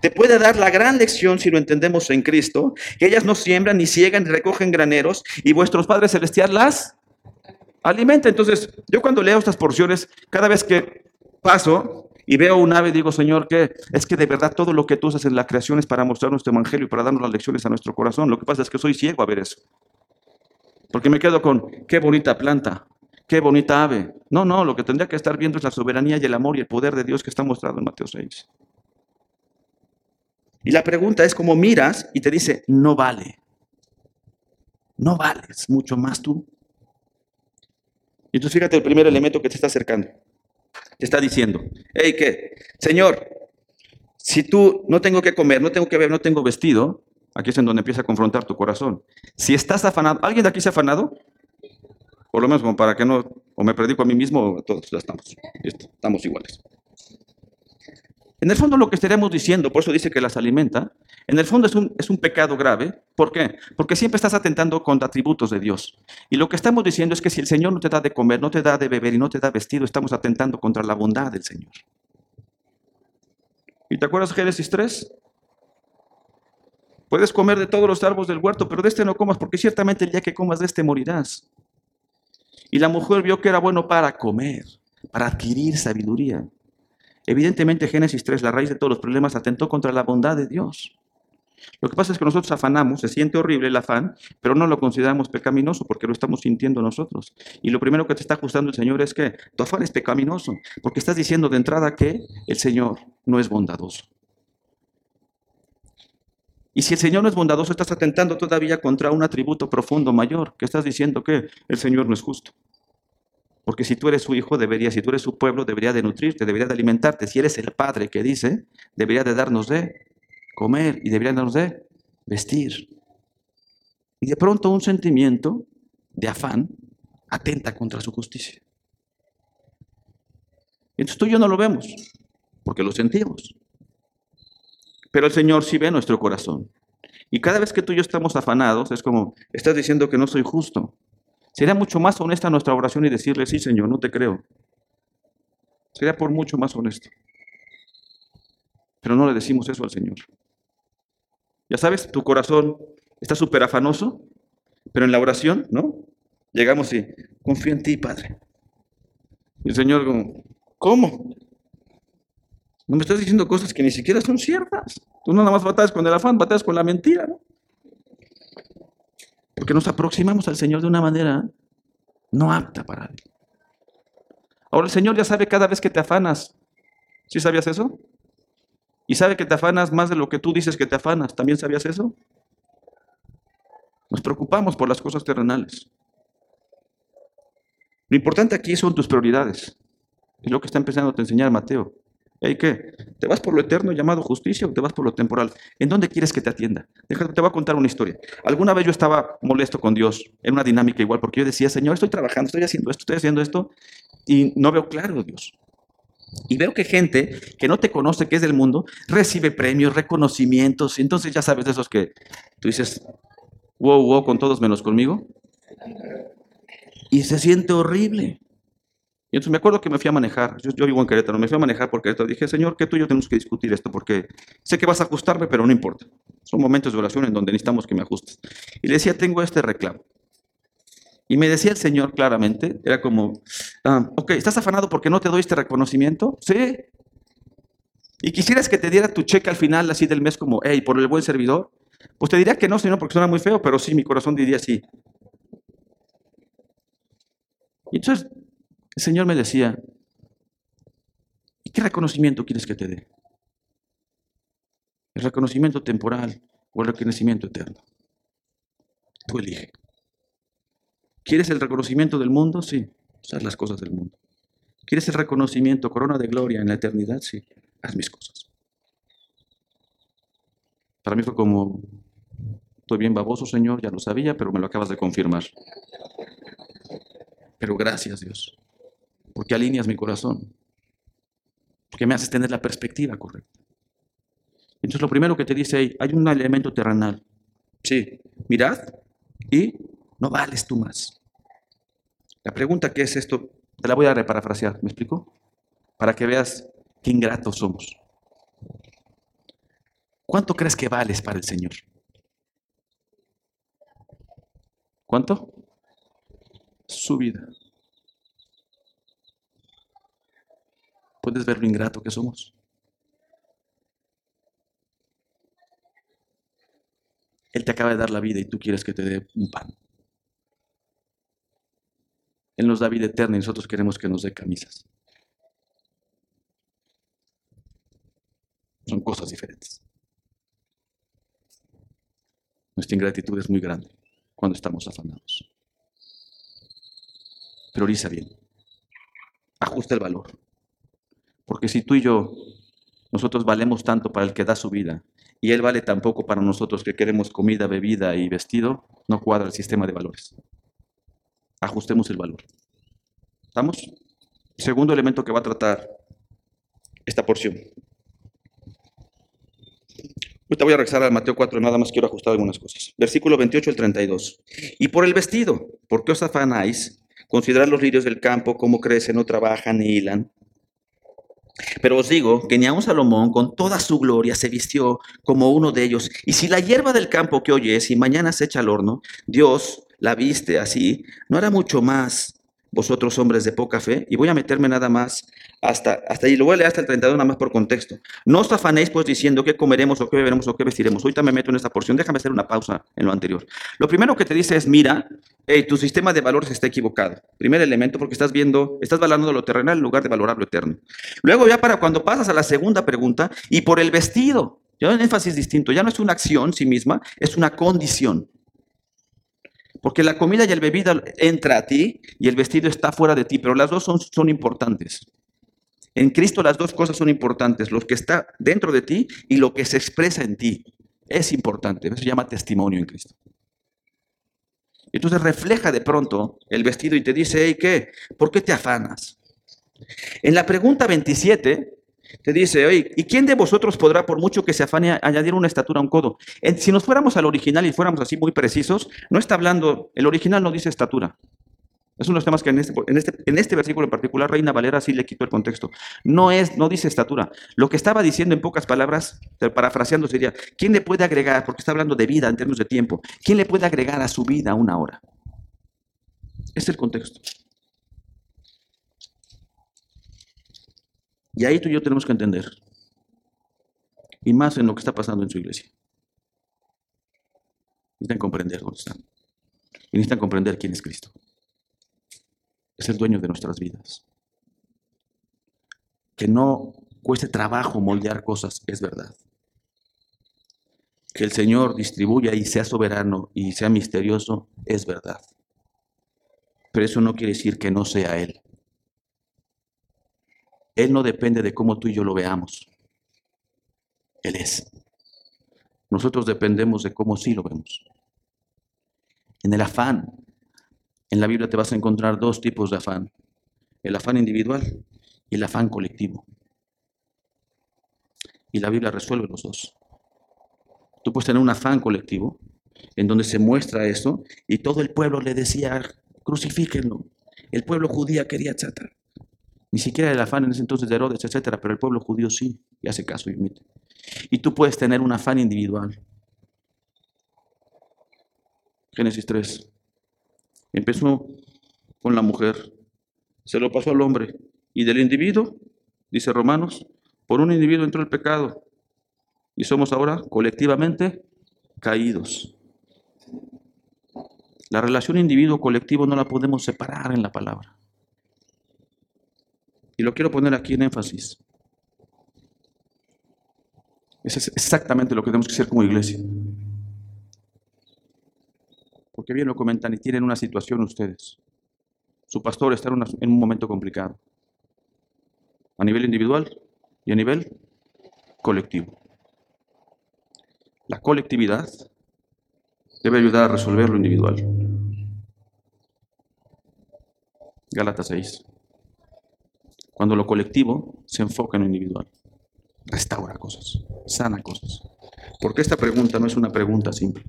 te puede dar la gran lección si lo entendemos en Cristo, que ellas no siembran, ni ciegan, ni recogen graneros, y vuestros padres celestiales las alimentan. Entonces, yo cuando leo estas porciones, cada vez que paso, y veo un ave digo, Señor, que es que de verdad todo lo que tú haces en la creación es para mostrar nuestro evangelio y para darnos las lecciones a nuestro corazón. Lo que pasa es que soy ciego a ver eso. Porque me quedo con, qué bonita planta, qué bonita ave. No, no, lo que tendría que estar viendo es la soberanía y el amor y el poder de Dios que está mostrado en Mateo 6. Y la pregunta es cómo miras y te dice, no vale. No vales mucho más tú. Y entonces fíjate el primer elemento que te está acercando está diciendo, hey, ¿qué? Señor, si tú no tengo que comer, no tengo que ver, no tengo vestido, aquí es en donde empieza a confrontar tu corazón. Si estás afanado, ¿alguien de aquí se ha afanado? Por lo menos para que no, o me predico a mí mismo, todos ya estamos, estamos iguales. En el fondo lo que estaríamos diciendo, por eso dice que las alimenta, en el fondo es un, es un pecado grave. ¿Por qué? Porque siempre estás atentando contra atributos de Dios. Y lo que estamos diciendo es que si el Señor no te da de comer, no te da de beber y no te da vestido, estamos atentando contra la bondad del Señor. ¿Y te acuerdas Génesis 3? Puedes comer de todos los árboles del huerto, pero de este no comas, porque ciertamente el día que comas de este morirás. Y la mujer vio que era bueno para comer, para adquirir sabiduría. Evidentemente Génesis 3, la raíz de todos los problemas, atentó contra la bondad de Dios. Lo que pasa es que nosotros afanamos, se siente horrible el afán, pero no lo consideramos pecaminoso porque lo estamos sintiendo nosotros. Y lo primero que te está ajustando el Señor es que tu afán es pecaminoso, porque estás diciendo de entrada que el Señor no es bondadoso. Y si el Señor no es bondadoso, estás atentando todavía contra un atributo profundo mayor, que estás diciendo que el Señor no es justo. Porque si tú eres su hijo, debería, si tú eres su pueblo, debería de nutrirte, debería de alimentarte. Si eres el padre que dice, debería de darnos de comer y debería darnos de vestir. Y de pronto un sentimiento de afán atenta contra su justicia. Entonces tú y yo no lo vemos, porque lo sentimos. Pero el Señor sí ve nuestro corazón. Y cada vez que tú y yo estamos afanados, es como, estás diciendo que no soy justo, Sería mucho más honesta nuestra oración y decirle, sí, Señor, no te creo. Sería por mucho más honesto. Pero no le decimos eso al Señor. Ya sabes, tu corazón está súper afanoso, pero en la oración, ¿no? Llegamos y confío en ti, Padre. Y el Señor, ¿cómo? No me estás diciendo cosas que ni siquiera son ciertas. Tú no nada más batallas con el afán, batallas con la mentira, ¿no? Porque nos aproximamos al Señor de una manera no apta para Él. Ahora el Señor ya sabe cada vez que te afanas. ¿Sí sabías eso? Y sabe que te afanas más de lo que tú dices que te afanas. ¿También sabías eso? Nos preocupamos por las cosas terrenales. Lo importante aquí son tus prioridades. Es lo que está empezando a enseñar Mateo. ¿Y qué? ¿Te vas por lo eterno llamado justicia o te vas por lo temporal? ¿En dónde quieres que te atienda? Déjame, te voy a contar una historia. Alguna vez yo estaba molesto con Dios en una dinámica igual, porque yo decía, Señor, estoy trabajando, estoy haciendo esto, estoy haciendo esto, y no veo claro, Dios. Y veo que gente que no te conoce, que es del mundo, recibe premios, reconocimientos, entonces ya sabes de esos que tú dices, wow, wow, con todos menos conmigo. Y se siente horrible. Y entonces me acuerdo que me fui a manejar, yo, vivo en Querétaro, me fui a manejar porque esto dije, Señor, que tú y yo tenemos que discutir esto, porque sé que vas a ajustarme, pero no importa. Son momentos de oración en donde necesitamos que me ajustes. Y le decía, tengo este reclamo. Y me decía el Señor claramente, era como, ah, ok, ¿estás afanado porque no te doy este reconocimiento? Sí. Y quisieras que te diera tu cheque al final, así del mes, como, hey, por el buen servidor. Pues te diría que no, Señor, porque suena muy feo, pero sí, mi corazón diría sí. Y entonces el Señor me decía, ¿y qué reconocimiento quieres que te dé? ¿El reconocimiento temporal o el reconocimiento eterno? Tú elige. ¿Quieres el reconocimiento del mundo? Sí, haz las cosas del mundo. ¿Quieres el reconocimiento, corona de gloria en la eternidad? Sí, haz mis cosas. Para mí fue como, estoy bien baboso, Señor, ya lo sabía, pero me lo acabas de confirmar. Pero gracias, Dios porque alineas mi corazón, porque me haces tener la perspectiva correcta. Entonces lo primero que te dice ahí, hay un elemento terrenal. Sí, mirad y no vales tú más. La pregunta que es esto, te la voy a reparafrasear, ¿me explico? Para que veas qué ingratos somos. ¿Cuánto crees que vales para el Señor? ¿Cuánto? Su vida. ¿Puedes ver lo ingrato que somos? Él te acaba de dar la vida y tú quieres que te dé un pan. Él nos da vida eterna y nosotros queremos que nos dé camisas. Son cosas diferentes. Nuestra ingratitud es muy grande cuando estamos afanados. Prioriza bien. Ajusta el valor. Porque si tú y yo, nosotros valemos tanto para el que da su vida, y Él vale tan poco para nosotros que queremos comida, bebida y vestido, no cuadra el sistema de valores. Ajustemos el valor. ¿Estamos? Segundo elemento que va a tratar esta porción. Ahorita voy a regresar al Mateo 4, nada más quiero ajustar algunas cosas. Versículo 28 al 32. Y por el vestido, ¿por qué os afanáis? Considerad los lirios del campo, cómo crecen, no trabajan ni hilan. Pero os digo que ni aun Salomón con toda su gloria se vistió como uno de ellos. Y si la hierba del campo que hoy es y mañana se echa al horno, Dios la viste así, ¿no hará mucho más vosotros hombres de poca fe? Y voy a meterme nada más hasta, hasta ahí, lo voy a hasta el 32 nada más por contexto. No os afanéis pues diciendo qué comeremos o qué beberemos o qué vestiremos. Ahorita me meto en esta porción, déjame hacer una pausa en lo anterior. Lo primero que te dice es, mira, tu sistema de valores está equivocado. Primer elemento porque estás viendo, estás valorando lo terrenal en lugar de valorar lo eterno. Luego ya para cuando pasas a la segunda pregunta, y por el vestido, ya un énfasis distinto, ya no es una acción sí misma, es una condición. Porque la comida y el bebida entra a ti y el vestido está fuera de ti, pero las dos son, son importantes. En Cristo las dos cosas son importantes, lo que está dentro de ti y lo que se expresa en ti. Es importante, eso se llama testimonio en Cristo. Entonces refleja de pronto el vestido y te dice, hey, ¿qué? ¿Por qué te afanas? En la pregunta 27 te dice, oye, ¿y quién de vosotros podrá, por mucho que se afane, añadir una estatura a un codo? si nos fuéramos al original y fuéramos así muy precisos, no está hablando, el original no dice estatura, es uno de los temas que en este, en, este, en este versículo en particular Reina Valera sí le quitó el contexto. No, es, no dice estatura. Lo que estaba diciendo en pocas palabras, parafraseando sería, ¿quién le puede agregar, porque está hablando de vida en términos de tiempo, ¿quién le puede agregar a su vida una hora? Es el contexto. Y ahí tú y yo tenemos que entender. Y más en lo que está pasando en su iglesia. Necesitan comprender dónde están. Necesitan comprender quién es Cristo. Es el dueño de nuestras vidas. Que no cueste trabajo moldear cosas, es verdad. Que el Señor distribuya y sea soberano y sea misterioso, es verdad. Pero eso no quiere decir que no sea Él. Él no depende de cómo tú y yo lo veamos. Él es. Nosotros dependemos de cómo sí lo vemos. En el afán, en la Biblia te vas a encontrar dos tipos de afán. El afán individual y el afán colectivo. Y la Biblia resuelve los dos. Tú puedes tener un afán colectivo en donde se muestra eso y todo el pueblo le decía, crucifíquenlo. El pueblo judío quería chatar. Ni siquiera el afán en ese entonces de Herodes, etcétera, pero el pueblo judío sí, y hace caso y admite. Y tú puedes tener un afán individual. Génesis 3. Empezó con la mujer, se lo pasó al hombre, y del individuo, dice Romanos, por un individuo entró el pecado, y somos ahora colectivamente caídos. La relación individuo-colectivo no la podemos separar en la palabra. Y lo quiero poner aquí en énfasis. Eso es exactamente lo que tenemos que hacer como iglesia. Porque bien lo comentan y tienen una situación ustedes. Su pastor está en, en un momento complicado. A nivel individual y a nivel colectivo. La colectividad debe ayudar a resolver lo individual. Gálatas 6 cuando lo colectivo se enfoca en lo individual. Restaura cosas, sana cosas. Porque esta pregunta no es una pregunta simple,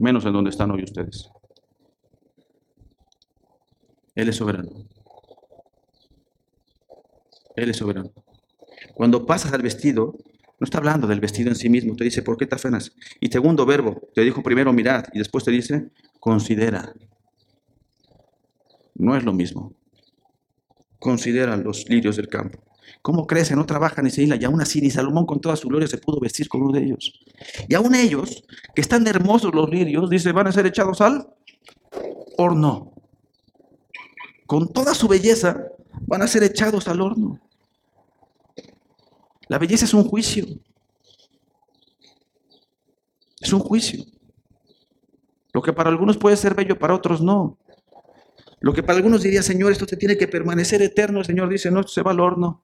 menos en donde están hoy ustedes. Él es soberano. Él es soberano. Cuando pasas al vestido, no está hablando del vestido en sí mismo, te dice, ¿por qué te afanas? Y segundo verbo, te dijo primero mirad y después te dice, considera. No es lo mismo consideran los lirios del campo. ¿Cómo crecen? No trabajan ni se hilan. Y aún así, ni Salomón con toda su gloria se pudo vestir con uno de ellos. Y aún ellos, que están hermosos los lirios, dice, van a ser echados al horno. Con toda su belleza, van a ser echados al horno. La belleza es un juicio. Es un juicio. Lo que para algunos puede ser bello, para otros no. Lo que para algunos diría, Señor, esto te tiene que permanecer eterno. El Señor dice, no, se va al horno.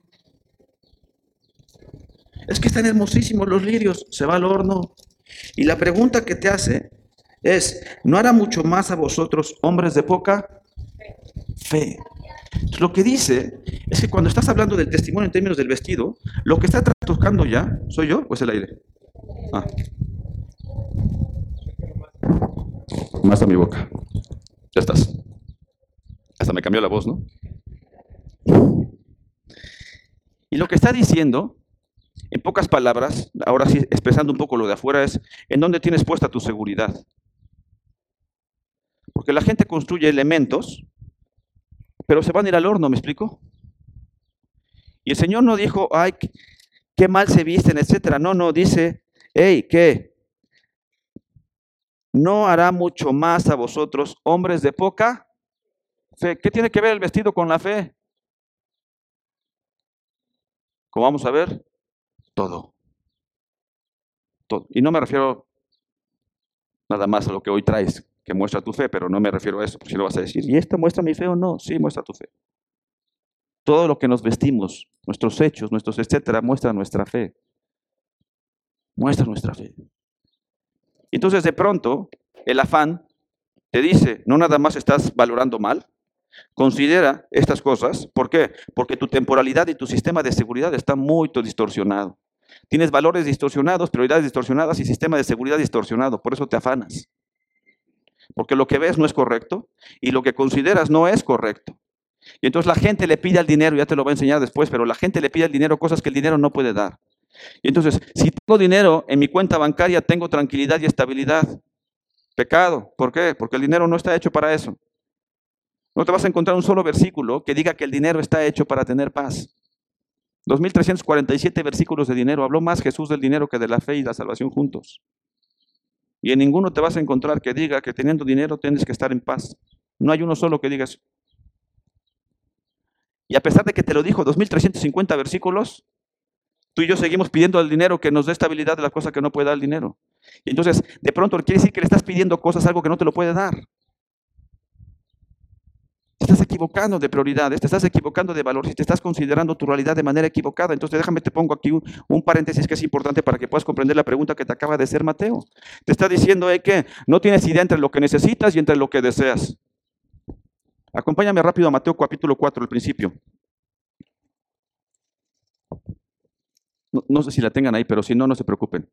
Es que están hermosísimos los lirios, se va al horno. Y la pregunta que te hace es, ¿no hará mucho más a vosotros, hombres de poca fe? lo que dice es que cuando estás hablando del testimonio en términos del vestido, lo que está tocando ya, ¿soy yo o es el aire? Ah. Más a mi boca. Ya estás. Hasta me cambió la voz, ¿no? Y lo que está diciendo, en pocas palabras, ahora sí expresando un poco lo de afuera, es en dónde tienes puesta tu seguridad. Porque la gente construye elementos, pero se van a ir al horno, ¿me explico? Y el Señor no dijo, ay, qué mal se visten, etcétera. No, no, dice, hey, ¿qué? No hará mucho más a vosotros, hombres de poca ¿Qué tiene que ver el vestido con la fe? Como vamos a ver, todo. todo. Y no me refiero nada más a lo que hoy traes, que muestra tu fe, pero no me refiero a eso, porque si lo vas a decir, ¿y esta muestra mi fe o no? Sí, muestra tu fe. Todo lo que nos vestimos, nuestros hechos, nuestros etcétera, muestra nuestra fe. Muestra nuestra fe. Entonces, de pronto, el afán te dice, no nada más estás valorando mal, Considera estas cosas. ¿Por qué? Porque tu temporalidad y tu sistema de seguridad está muy distorsionado. Tienes valores distorsionados, prioridades distorsionadas y sistema de seguridad distorsionado. Por eso te afanas. Porque lo que ves no es correcto y lo que consideras no es correcto. Y entonces la gente le pide al dinero, ya te lo voy a enseñar después, pero la gente le pide al dinero cosas que el dinero no puede dar. Y entonces, si tengo dinero en mi cuenta bancaria, tengo tranquilidad y estabilidad. Pecado. ¿Por qué? Porque el dinero no está hecho para eso. No te vas a encontrar un solo versículo que diga que el dinero está hecho para tener paz. 2347 versículos de dinero. Habló más Jesús del dinero que de la fe y la salvación juntos. Y en ninguno te vas a encontrar que diga que teniendo dinero tienes que estar en paz. No hay uno solo que diga eso. Y a pesar de que te lo dijo 2350 versículos, tú y yo seguimos pidiendo al dinero que nos dé estabilidad de las cosas que no puede dar el dinero. Y entonces, de pronto quiere decir que le estás pidiendo cosas, algo que no te lo puede dar. Estás equivocando de prioridades, te estás equivocando de valores y te estás considerando tu realidad de manera equivocada. Entonces déjame, te pongo aquí un, paréntesis que es importante para que puedas comprender la pregunta que te acaba de hacer Mateo. Te está diciendo eh, que no tienes idea entre lo que necesitas y entre lo que deseas. Acompáñame rápido a Mateo capítulo 4, al principio. No sé si la tengan ahí, pero si no, no se preocupen.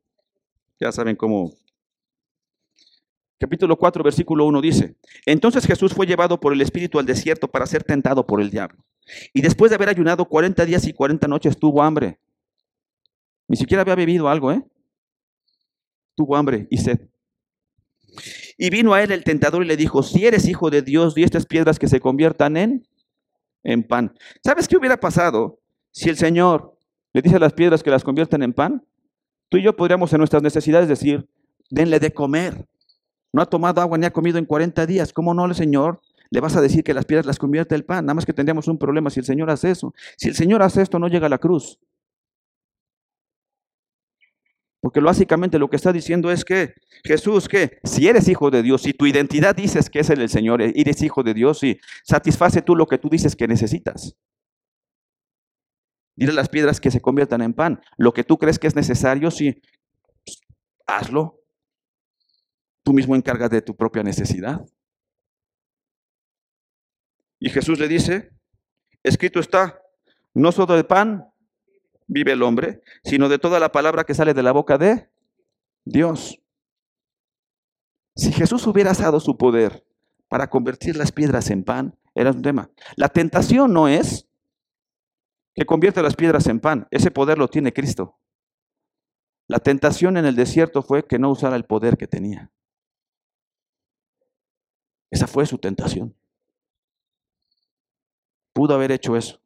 Ya saben cómo, capítulo 4, versículo 1 dice, entonces Jesús fue llevado por el Espíritu al desierto para ser tentado por el diablo. Y después de haber ayunado 40 días y 40 noches, tuvo hambre. Ni siquiera había bebido algo, ¿eh? Tuvo hambre y sed. Y vino a él el tentador y le dijo, si eres hijo de Dios, di estas piedras que se conviertan en, en pan. ¿Sabes qué hubiera pasado si el Señor le dice a las piedras que las conviertan en pan? Tú y yo podríamos en nuestras necesidades decir, denle de comer. No ha tomado agua ni ha comido en 40 días. ¿Cómo no, el Señor? Le vas a decir que las piedras las convierte el pan. Nada más que tendríamos un problema si el Señor hace eso. Si el Señor hace esto, no llega a la cruz. Porque básicamente lo que está diciendo es que Jesús, que si eres hijo de Dios, si tu identidad dices que es el, el Señor, eres hijo de Dios, y satisface tú lo que tú dices que necesitas. Dile a las piedras que se conviertan en pan. Lo que tú crees que es necesario, sí, hazlo. Tú mismo encargas de tu propia necesidad. Y Jesús le dice, escrito está, no solo de pan vive el hombre, sino de toda la palabra que sale de la boca de Dios. Si Jesús hubiera usado su poder para convertir las piedras en pan, era un tema. La tentación no es que convierta las piedras en pan, ese poder lo tiene Cristo. La tentación en el desierto fue que no usara el poder que tenía. Esa fue su tentación. Pudo haber hecho eso.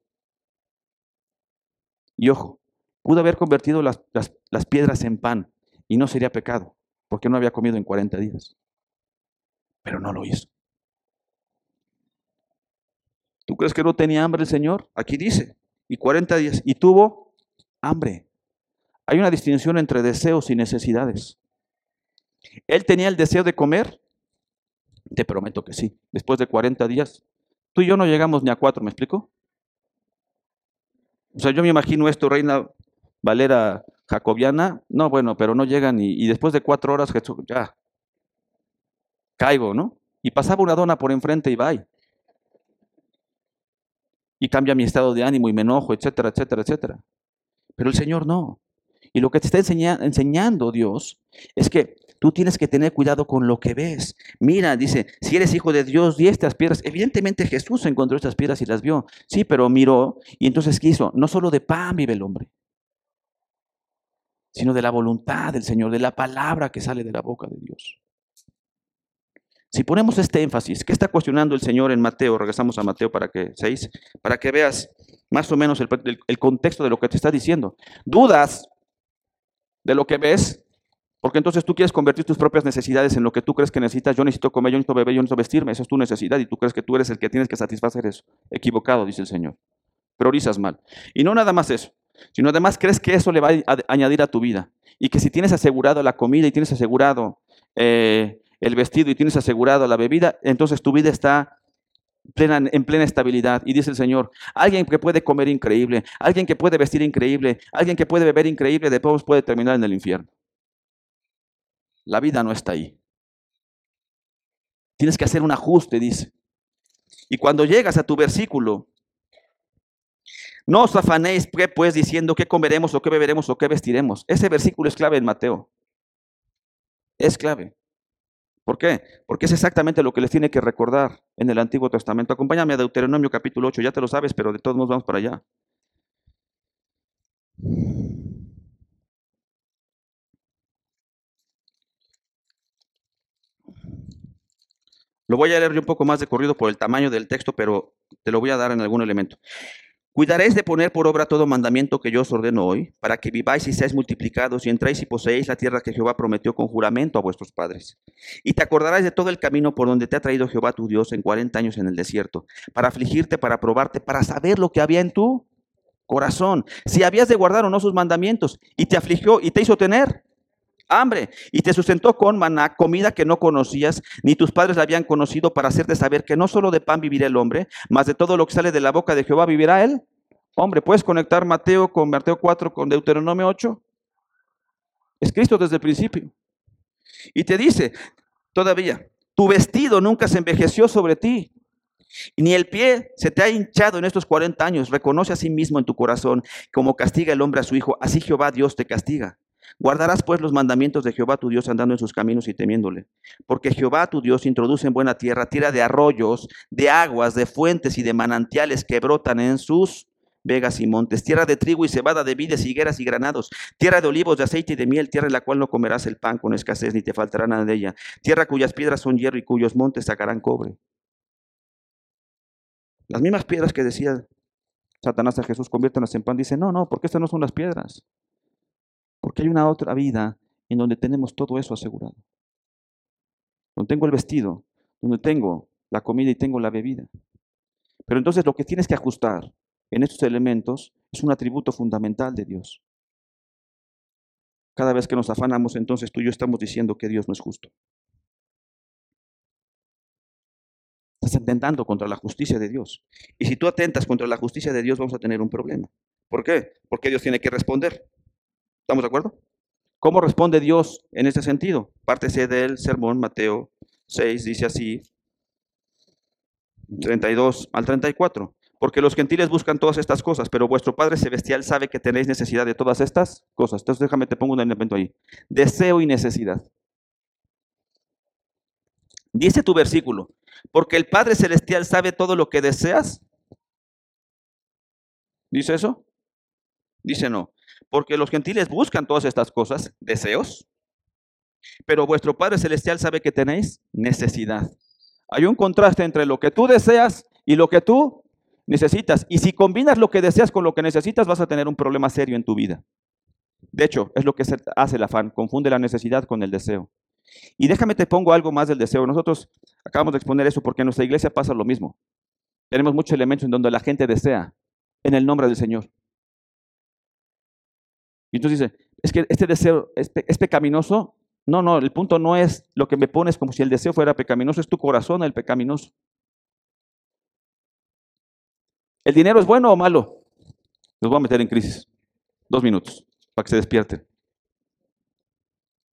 Y ojo, pudo haber convertido las, las, piedras en pan y no sería pecado, porque no había comido en 40 días. Pero no lo hizo. ¿Tú crees que no tenía hambre el Señor? Aquí dice, y 40 días, y tuvo hambre. Hay una distinción entre deseos y necesidades. Él tenía el deseo de comer te prometo que sí. Después de 40 días, tú y yo no llegamos ni a cuatro, ¿me explico? O sea, yo me imagino esto, Reina Valera Jacobiana, no, bueno, pero no llegan y, y después de cuatro horas, ya, caigo, ¿no? Y pasaba una dona por enfrente y va. Y cambia mi estado de ánimo y me enojo, etcétera, etcétera, etcétera. Pero el Señor no. Y lo que te está enseñando Dios es que Tú tienes que tener cuidado con lo que ves. Mira, dice, si eres hijo de Dios, di estas piedras. Evidentemente Jesús encontró estas piedras y las vio. Sí, pero miró y entonces quiso. No solo de pan vive el hombre, sino de la voluntad del Señor, de la palabra que sale de la boca de Dios. Si ponemos este énfasis, ¿qué está cuestionando el Señor en Mateo? Regresamos a Mateo para que, para que veas más o menos el contexto de lo que te está diciendo. ¿Dudas de lo que ves? Porque entonces tú quieres convertir tus propias necesidades en lo que tú crees que necesitas. Yo necesito comer, yo necesito beber, yo necesito vestirme. Esa es tu necesidad y tú crees que tú eres el que tienes que satisfacer eso. Equivocado, dice el Señor. Priorizas mal. Y no nada más eso, sino además crees que eso le va a añadir a tu vida. Y que si tienes asegurado la comida y tienes asegurado eh, el vestido y tienes asegurado la bebida, entonces tu vida está en plena estabilidad. Y dice el Señor, alguien que puede comer increíble, alguien que puede vestir increíble, alguien que puede beber increíble, de todos puede terminar en el infierno. La vida no está ahí. Tienes que hacer un ajuste, dice. Y cuando llegas a tu versículo, no os afanéis pues diciendo qué comeremos o qué beberemos o qué vestiremos. Ese versículo es clave en Mateo. Es clave. ¿Por qué? Porque es exactamente lo que les tiene que recordar en el Antiguo Testamento. Acompáñame a Deuteronomio capítulo 8, ya te lo sabes, pero de todos modos vamos para allá. Lo voy a leer un poco más de corrido por el tamaño del texto, pero te lo voy a dar en algún elemento. Cuidaréis de poner por obra todo mandamiento que yo os ordeno hoy, para que viváis y seáis multiplicados y entréis y poseéis la tierra que Jehová prometió con juramento a vuestros padres. Y te acordarás de todo el camino por donde te ha traído Jehová tu Dios en cuarenta años en el desierto, para afligirte, para probarte, para saber lo que había en tu corazón, si habías de guardar o no sus mandamientos, y te afligió y te hizo tener hambre, y te sustentó con maná, comida que no conocías, ni tus padres la habían conocido, para hacerte saber que no solo de pan vivirá el hombre, mas de todo lo que sale de la boca de Jehová vivirá él. Hombre, ¿puedes conectar Mateo con Mateo 4 con Deuteronomio 8? Es Cristo desde el principio. Y te dice, todavía, tu vestido nunca se envejeció sobre ti, ni el pie se te ha hinchado en estos 40 años. Reconoce a sí mismo en tu corazón como castiga el hombre a su hijo, así Jehová Dios te castiga. Guardarás pues los mandamientos de Jehová tu Dios andando en sus caminos y temiéndole. Porque Jehová tu Dios introduce en buena tierra, tierra de arroyos, de aguas, de fuentes y de manantiales que brotan en sus vegas y montes, tierra de trigo y cebada, de vides, higueras y granados, tierra de olivos, de aceite y de miel, tierra en la cual no comerás el pan con escasez, ni te faltará nada de ella, tierra cuyas piedras son hierro y cuyos montes sacarán cobre. Las mismas piedras que decía Satanás a Jesús, conviértanlas en pan, dice, no, no, porque estas no son las piedras. Porque hay una otra vida en donde tenemos todo eso asegurado. Donde tengo el vestido, donde tengo la comida y tengo la bebida. Pero entonces lo que tienes que ajustar en estos elementos es un atributo fundamental de Dios. Cada vez que nos afanamos, entonces tú y yo estamos diciendo que Dios no es justo. Estás atentando contra la justicia de Dios. Y si tú atentas contra la justicia de Dios, vamos a tener un problema. ¿Por qué? Porque Dios tiene que responder. ¿Estamos de acuerdo? ¿Cómo responde Dios en ese sentido? Pártese del sermón, Mateo 6, dice así, 32 al 34. Porque los gentiles buscan todas estas cosas, pero vuestro Padre Celestial sabe que tenéis necesidad de todas estas cosas. Entonces déjame, te pongo un elemento ahí. Deseo y necesidad. Dice tu versículo, porque el Padre Celestial sabe todo lo que deseas. ¿Dice eso? Dice no. Porque los gentiles buscan todas estas cosas, deseos, pero vuestro Padre Celestial sabe que tenéis necesidad. Hay un contraste entre lo que tú deseas y lo que tú necesitas. Y si combinas lo que deseas con lo que necesitas, vas a tener un problema serio en tu vida. De hecho, es lo que hace el afán, confunde la necesidad con el deseo. Y déjame te pongo algo más del deseo. Nosotros acabamos de exponer eso porque en nuestra iglesia pasa lo mismo. Tenemos muchos elementos en donde la gente desea en el nombre del Señor. Y entonces dice, es que este deseo es, pecaminoso. No, no, el punto no es lo que me pones como si el deseo fuera pecaminoso, es tu corazón el pecaminoso. ¿El dinero es bueno o malo? Los voy a meter en crisis. Dos minutos para que se despierten.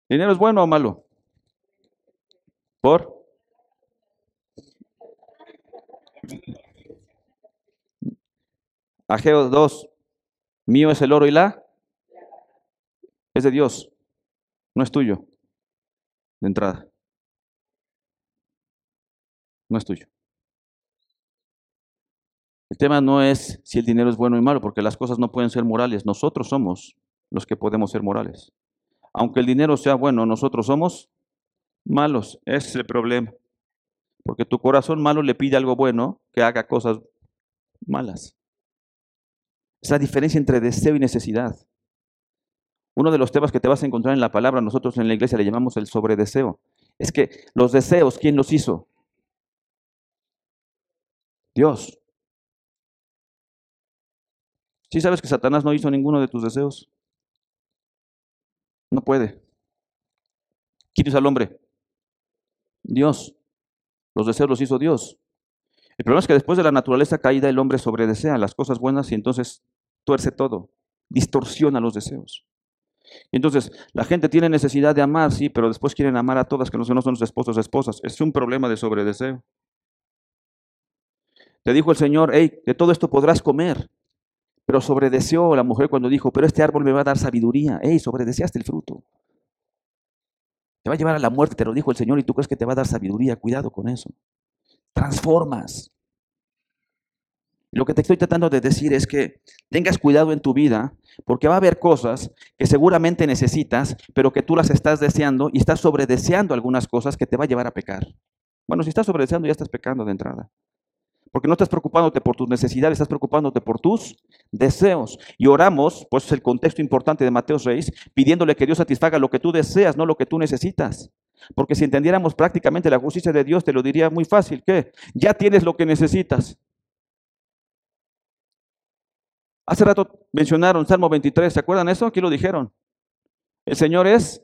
¿El dinero es bueno o malo? ¿Por? Ageo 2. Mío es el oro y la. Es de Dios. No es tuyo. De entrada. No es tuyo. El tema no es si el dinero es bueno y malo, porque las cosas no pueden ser morales. Nosotros somos los que podemos ser morales. Aunque el dinero sea bueno, nosotros somos malos. Ese es el problema. Porque tu corazón malo le pide algo bueno que haga cosas malas. Es la diferencia entre deseo y necesidad. Uno de los temas que te vas a encontrar en la palabra, nosotros en la iglesia le llamamos el sobredeseo. Es que los deseos, ¿quién los hizo? Dios. ¿Sí sabes que Satanás no hizo ninguno de tus deseos? No puede. ¿Quién hizo al hombre? Dios. Los deseos los hizo Dios. El problema es que después de la naturaleza caída el hombre sobredesea las cosas buenas y entonces tuerce todo, distorsiona los deseos. Entonces la gente tiene necesidad de amar, sí, pero después quieren amar a todas que no son sus esposos o esposas. Es un problema de sobredeseo. Te dijo el Señor, hey, de todo esto podrás comer. Pero sobredeseó la mujer cuando dijo, pero este árbol me va a dar sabiduría. Ey, sobredeseaste el fruto. Te va a llevar a la muerte, te lo dijo el Señor, y tú crees que te va a dar sabiduría. Cuidado con eso. Transformas. Lo que te estoy tratando de decir es que tengas cuidado en tu vida, porque va a haber cosas que seguramente necesitas, pero que tú las estás deseando y estás sobredeseando algunas cosas que te va a llevar a pecar. Bueno, si estás sobredeseando ya estás pecando de entrada. Porque no estás preocupándote por tus necesidades, estás preocupándote por tus deseos. Y oramos, pues es el contexto importante de Mateo 6, pidiéndole que Dios satisfaga lo que tú deseas, no lo que tú necesitas. Porque si entendiéramos prácticamente la justicia de Dios, te lo diría muy fácil, que ya tienes lo que necesitas. Hace rato mencionaron Salmo 23, ¿se acuerdan eso? Aquí lo dijeron. El Señor es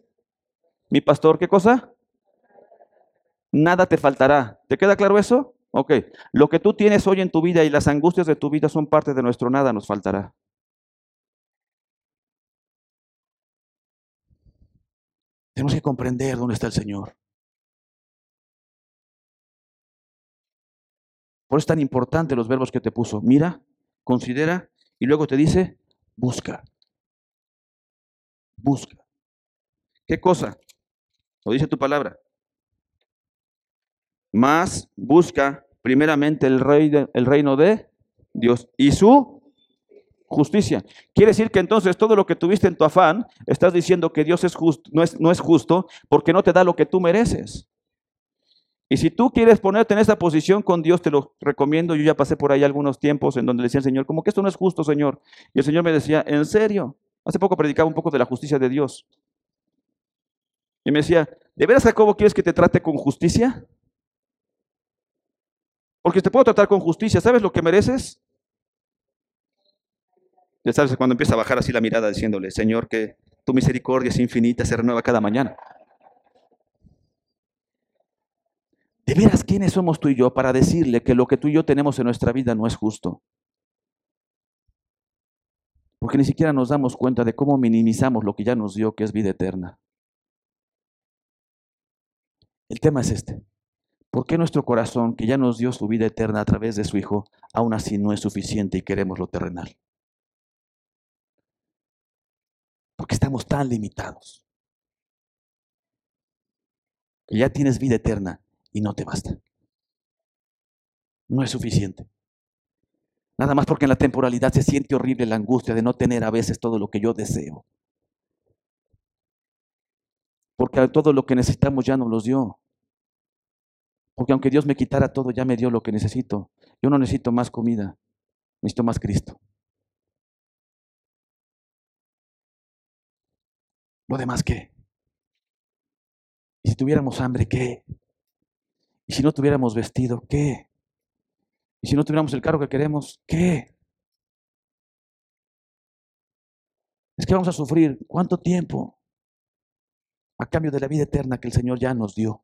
mi pastor, ¿qué cosa? Nada te faltará. ¿Te queda claro eso? Ok, lo que tú tienes hoy en tu vida y las angustias de tu vida son parte de nuestro nada, nos faltará. Tenemos que comprender dónde está el Señor. Por eso es tan importante los verbos que te puso. Mira, considera y luego te dice, busca. Busca. ¿Qué cosa? Lo dice tu palabra más busca primeramente el, rey el reino de Dios y su justicia. Quiere decir que entonces todo lo que tuviste en tu afán, estás diciendo que Dios es justo, no, es, no es justo porque no te da lo que tú mereces. Y si tú quieres ponerte en esa posición con Dios, te lo recomiendo. Yo ya pasé por ahí algunos tiempos en donde le decía al Señor, como que esto no es justo, Señor. Y el Señor me decía, ¿en serio? Hace poco predicaba un poco de la justicia de Dios. Y me decía, ¿de veras, Jacobo, quieres que te trate con justicia? Porque te puedo tratar con justicia. ¿Sabes lo que mereces? Ya sabes, cuando empieza a bajar así la mirada diciéndole, Señor, que tu misericordia es infinita, se renueva cada mañana. ¿De veras quiénes somos tú y yo para decirle que lo que tú y yo tenemos en nuestra vida no es justo? Porque ni siquiera nos damos cuenta de cómo minimizamos lo que ya nos dio, que es vida eterna. El tema es este. ¿Por qué nuestro corazón, que ya nos dio su vida eterna a través de su Hijo, aún así no es suficiente y queremos lo terrenal? Porque estamos tan limitados. Que ya tienes vida eterna y no te basta. No es suficiente. Nada más porque en la temporalidad se siente horrible la angustia de no tener a veces todo lo que yo deseo. Porque todo lo que necesitamos ya nos los dio. Porque aunque Dios me quitara todo, ya me dio lo que necesito. Yo no necesito más comida, necesito más Cristo. ¿Lo demás qué? ¿Y si tuviéramos hambre, qué? ¿Y si no tuviéramos vestido, qué? ¿Y si no tuviéramos el carro que queremos, qué? Es que vamos a sufrir cuánto tiempo a cambio de la vida eterna que el Señor ya nos dio.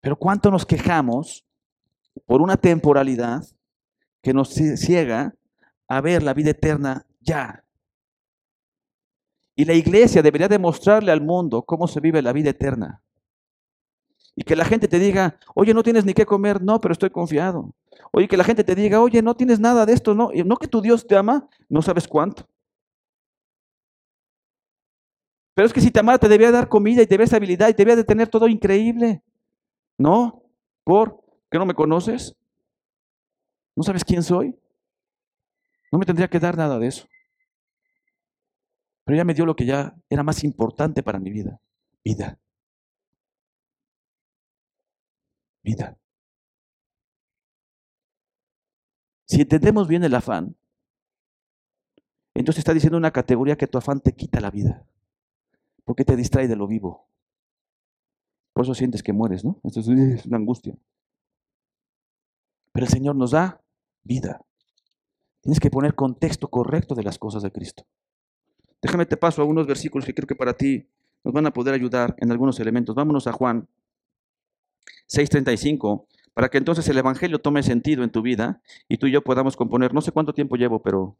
Pero ¿cuánto nos quejamos por una temporalidad que nos ciega a ver la vida eterna ya? Y la iglesia debería demostrarle al mundo cómo se vive la vida eterna. Y que la gente te diga, oye, no tienes ni qué comer, no, pero estoy confiado. Oye, que la gente te diga, oye, no tienes nada de esto, no, no que tu Dios te ama, no sabes cuánto. Pero es que si te amara te debía dar comida y te debía estabilidad y te debía de tener todo increíble. No, ¿por qué no me conoces? ¿No sabes quién soy? No me tendría que dar nada de eso. Pero ya me dio lo que ya era más importante para mi vida. Vida. Vida. Si entendemos bien el afán, entonces está diciendo una categoría que tu afán te quita la vida, porque te distrae de lo vivo. Por eso sientes que mueres, ¿no? Esto [laughs] es una angustia. Pero el Señor nos da vida. Tienes que poner contexto correcto de las cosas de Cristo. Déjame te paso a unos versículos que creo que para ti nos van a poder ayudar en algunos elementos. Vámonos a Juan 6:35, para que entonces el Evangelio tome sentido en tu vida y tú y yo podamos componer. No sé cuánto tiempo llevo, pero...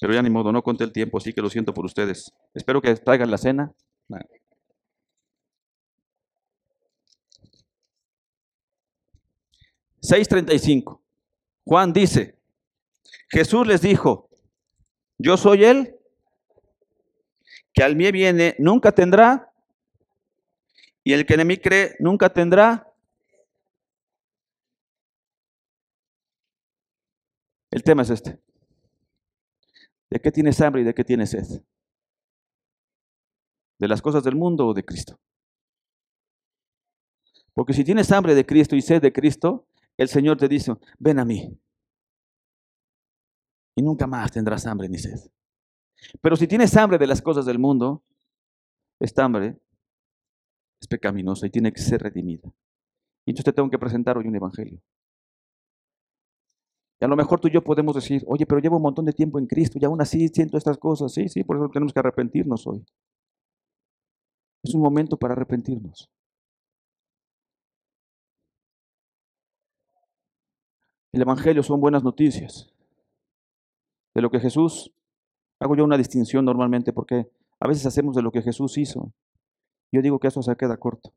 Pero ya ni modo, no conté el tiempo, así que lo siento por ustedes. Espero que traigan la cena. 6.35. Juan dice, Jesús les dijo, yo soy Él, que al mí viene, nunca tendrá, y el que en mí cree, nunca tendrá. El tema es este. ¿De qué tienes hambre y de qué tienes sed? ¿De las cosas del mundo o de Cristo? Porque si tienes hambre de Cristo y sed de Cristo, el Señor te dice, ven a mí. Y nunca más tendrás hambre ni sed. Pero si tienes hambre de las cosas del mundo, esta hambre es pecaminosa y tiene que ser redimida. Y entonces te tengo que presentar hoy un evangelio. Y a lo mejor tú y yo podemos decir, oye, pero llevo un montón de tiempo en Cristo y aún así siento estas cosas. Sí, sí, por eso tenemos que arrepentirnos hoy. Es un momento para arrepentirnos. El Evangelio son buenas noticias. De lo que Jesús, hago yo una distinción normalmente porque a veces hacemos de lo que Jesús hizo. Yo digo que eso se queda corto.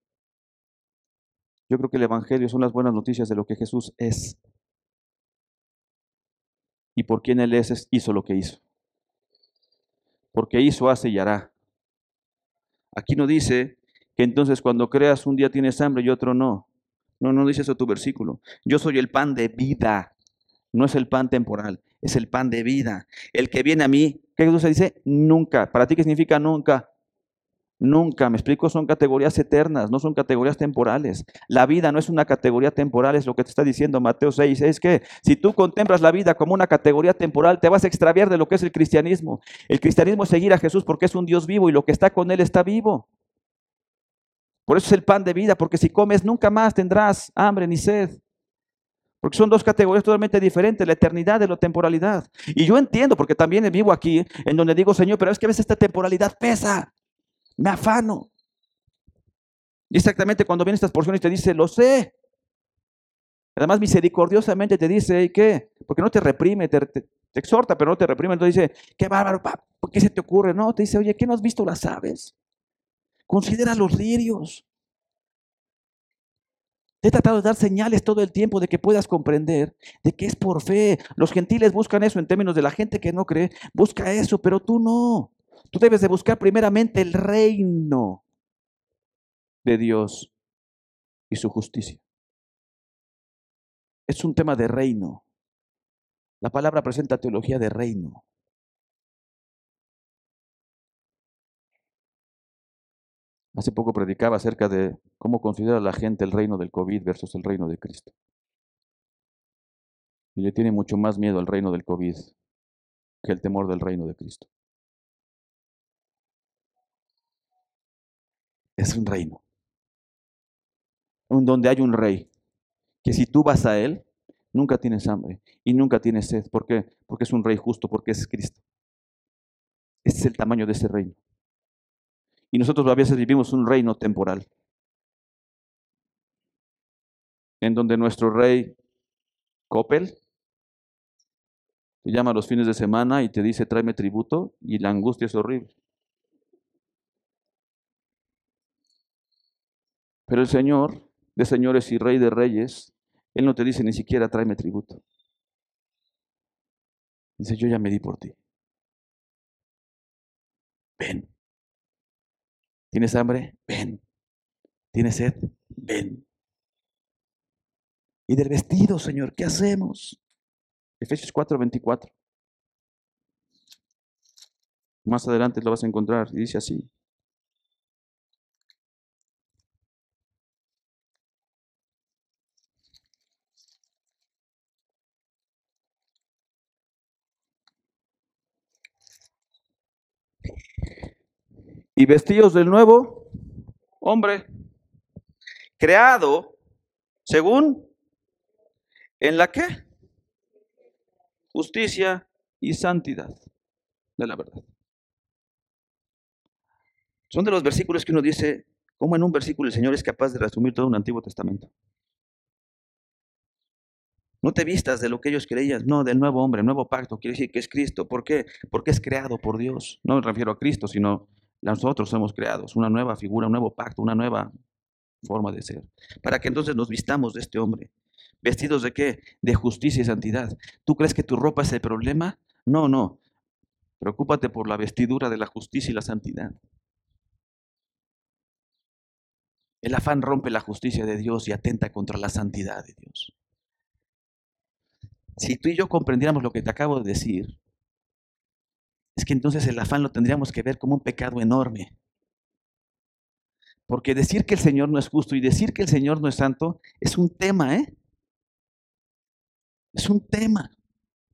Yo creo que el Evangelio son las buenas noticias de lo que Jesús es y por quién Él es, hizo lo que hizo. Porque hizo, hace y hará. Aquí no dice que entonces cuando creas un día tienes hambre y otro no. No, no dice eso tu versículo. Yo soy el pan de vida. No es el pan temporal, es el pan de vida. El que viene a mí, ¿qué Jesús dice? Nunca. ¿Para ti qué significa nunca? Nunca, me explico, son categorías eternas, no son categorías temporales. La vida no es una categoría temporal, es lo que te está diciendo Mateo 6. Es que si tú contemplas la vida como una categoría temporal, te vas a extraviar de lo que es el cristianismo. El cristianismo es seguir a Jesús porque es un Dios vivo y lo que está con Él está vivo. Por eso es el pan de vida, porque si comes nunca más tendrás hambre ni sed. Porque son dos categorías totalmente diferentes, la eternidad de la temporalidad. Y yo entiendo, porque también vivo aquí, en donde digo, Señor, pero es que a veces esta temporalidad pesa me afano. Y exactamente cuando vienen estas porciones te dice, lo sé. Además, misericordiosamente te dice, ¿y qué? Porque no te reprime, te, exhorta, pero no te reprime. Entonces dice, qué bárbaro, ¿por qué se te ocurre? No, te dice, oye, ¿qué no has visto las aves? Considera los lirios. Te he tratado de dar señales todo el tiempo de que puedas comprender de que es por fe. Los gentiles buscan eso en términos de la gente que no cree, busca eso, pero tú no. Tú debes de buscar primeramente el reino de Dios y su justicia. Es un tema de reino. La palabra presenta teología de reino. Hace poco predicaba acerca de cómo considera la gente el reino del COVID versus el reino de Cristo. Y le tiene mucho más miedo al reino del COVID que el temor del reino de Cristo. Es un reino. Donde hay un rey, que si tú vas a él, nunca tienes hambre y nunca tienes sed. ¿Por qué? Porque es un rey justo, porque es Cristo. Ese es el tamaño de ese reino. Y nosotros a veces vivimos un reino temporal, en donde nuestro rey Coppel te llama los fines de semana y te dice tráeme tributo y la angustia es horrible. Pero el Señor de señores y rey de reyes, Él no te dice ni siquiera tráeme tributo. Dice, yo ya me di por ti. Ven. ¿Tienes hambre? Ven. ¿Tienes sed? Ven. Y del vestido, Señor, ¿qué hacemos? Efesios 4, 24. Más adelante lo vas a encontrar y dice así. Y vestidos del nuevo hombre, creado según en la que justicia y santidad de la verdad. Son de los versículos que uno dice, como en un versículo el Señor es capaz de resumir todo un Antiguo Testamento. No te vistas de lo que ellos creían, no, del nuevo hombre, nuevo pacto, quiere decir que es Cristo. ¿Por qué? Porque es creado por Dios. No me refiero a Cristo, sino nosotros somos creados, una nueva figura, un nuevo pacto, una nueva forma de ser. Para que entonces nos vistamos de este hombre. ¿Vestidos de qué? De justicia y santidad. ¿Tú crees que tu ropa es el problema? No, no. Preocúpate por la vestidura de la justicia y la santidad. El afán rompe la justicia de Dios y atenta contra la santidad de Dios. Si tú y yo comprendiéramos lo que te acabo de decir, es que entonces el afán lo tendríamos que ver como un pecado enorme. Porque decir que el Señor no es justo y decir que el Señor no es santo es un tema, ¿eh? Es un tema,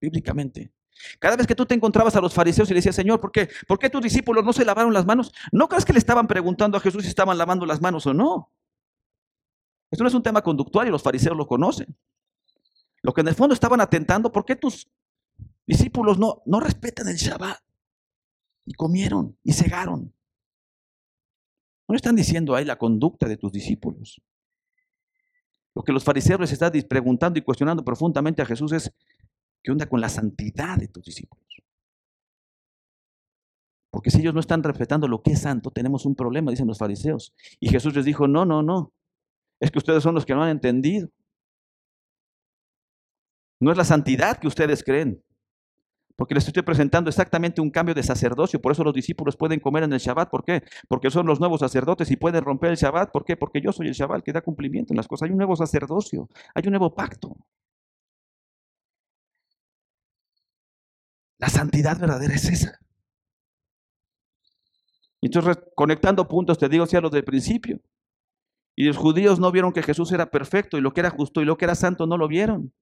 bíblicamente. Cada vez que tú te encontrabas a los fariseos y le decías, Señor, ¿por qué? ¿Por qué tus discípulos no se lavaron las manos? No creas que le estaban preguntando a Jesús si estaban lavando las manos o no. Esto no es un tema conductual y los fariseos lo conocen. Lo que en el fondo estaban atentando, ¿por qué tus discípulos no, no respetan el Shabbat? Y comieron y cegaron. No están diciendo ahí la conducta de tus discípulos. Lo que los fariseos les están preguntando y cuestionando profundamente a Jesús es, ¿qué onda con la santidad de tus discípulos? Porque si ellos no están respetando lo que es santo, tenemos un problema, dicen los fariseos. Y Jesús les dijo, no, no, no. Es que ustedes son los que no han entendido. No es la santidad que ustedes creen. Porque les estoy presentando exactamente un cambio de sacerdocio. Por eso los discípulos pueden comer en el Shabbat. ¿Por qué? Porque son los nuevos sacerdotes y pueden romper el Shabbat. ¿Por qué? Porque yo soy el Shabbat que da cumplimiento en las cosas. Hay un nuevo sacerdocio. Hay un nuevo pacto. La santidad verdadera es esa. Entonces, conectando puntos, te digo, sea lo del principio. Y los judíos no vieron que Jesús era perfecto y lo que era justo y lo que era santo no lo vieron.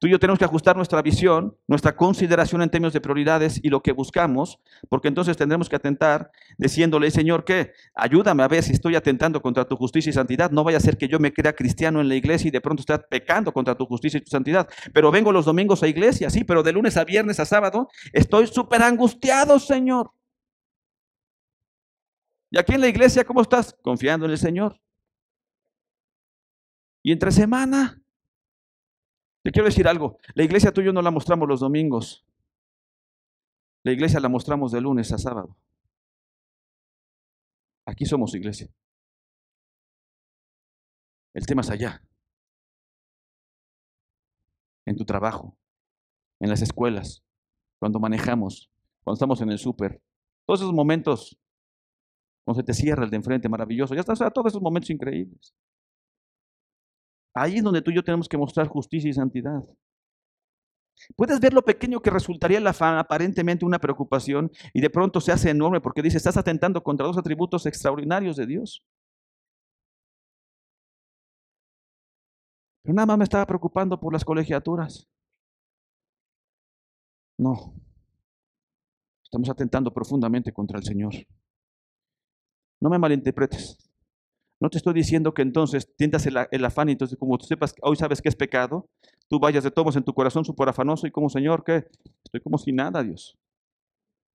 Tú y yo tenemos que ajustar nuestra visión, nuestra consideración en términos de prioridades y lo que buscamos, porque entonces tendremos que atentar diciéndole, Señor, ¿qué? Ayúdame a ver si estoy atentando contra tu justicia y santidad. No vaya a ser que yo me crea cristiano en la iglesia y de pronto esté pecando contra tu justicia y tu santidad. Pero vengo los domingos a iglesia, sí, pero de lunes a viernes a sábado estoy súper angustiado, Señor. ¿Y aquí en la iglesia cómo estás? Confiando en el Señor. Y entre semana, te quiero decir algo, la iglesia tuya no la mostramos los domingos, la iglesia la mostramos de lunes a sábado. Aquí somos iglesia. El tema es allá, en tu trabajo, en las escuelas, cuando manejamos, cuando estamos en el súper, todos esos momentos, cuando se te cierra el de enfrente, maravilloso, ya estás, todos esos momentos increíbles. Ahí es donde tú y yo tenemos que mostrar justicia y santidad. Puedes ver lo pequeño que resultaría el afán, aparentemente una preocupación, y de pronto se hace enorme porque dice, estás atentando contra dos atributos extraordinarios de Dios. Pero nada más me estaba preocupando por las colegiaturas. No. Estamos atentando profundamente contra el Señor. No me malinterpretes. No te estoy diciendo que entonces tientas el, afán y entonces como tú sepas, hoy sabes que es pecado, tú vayas de todos en tu corazón súper afanoso y como Señor, que estoy como sin nada, Dios.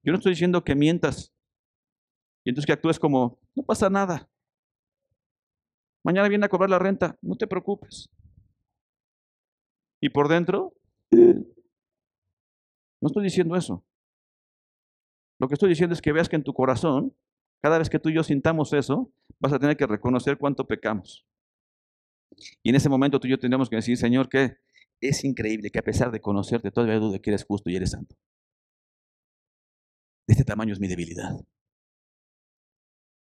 Yo no estoy diciendo que mientas y entonces que actúes como, no pasa nada. Mañana viene a cobrar la renta, no te preocupes. Y por dentro, no estoy diciendo eso. Lo que estoy diciendo es que veas que en tu corazón cada vez que tú y yo sintamos eso, vas a tener que reconocer cuánto pecamos. Y en ese momento tú y yo tendremos que decir, Señor, que es increíble que a pesar de conocerte, todavía dudo que eres justo y eres santo. De este tamaño es mi debilidad.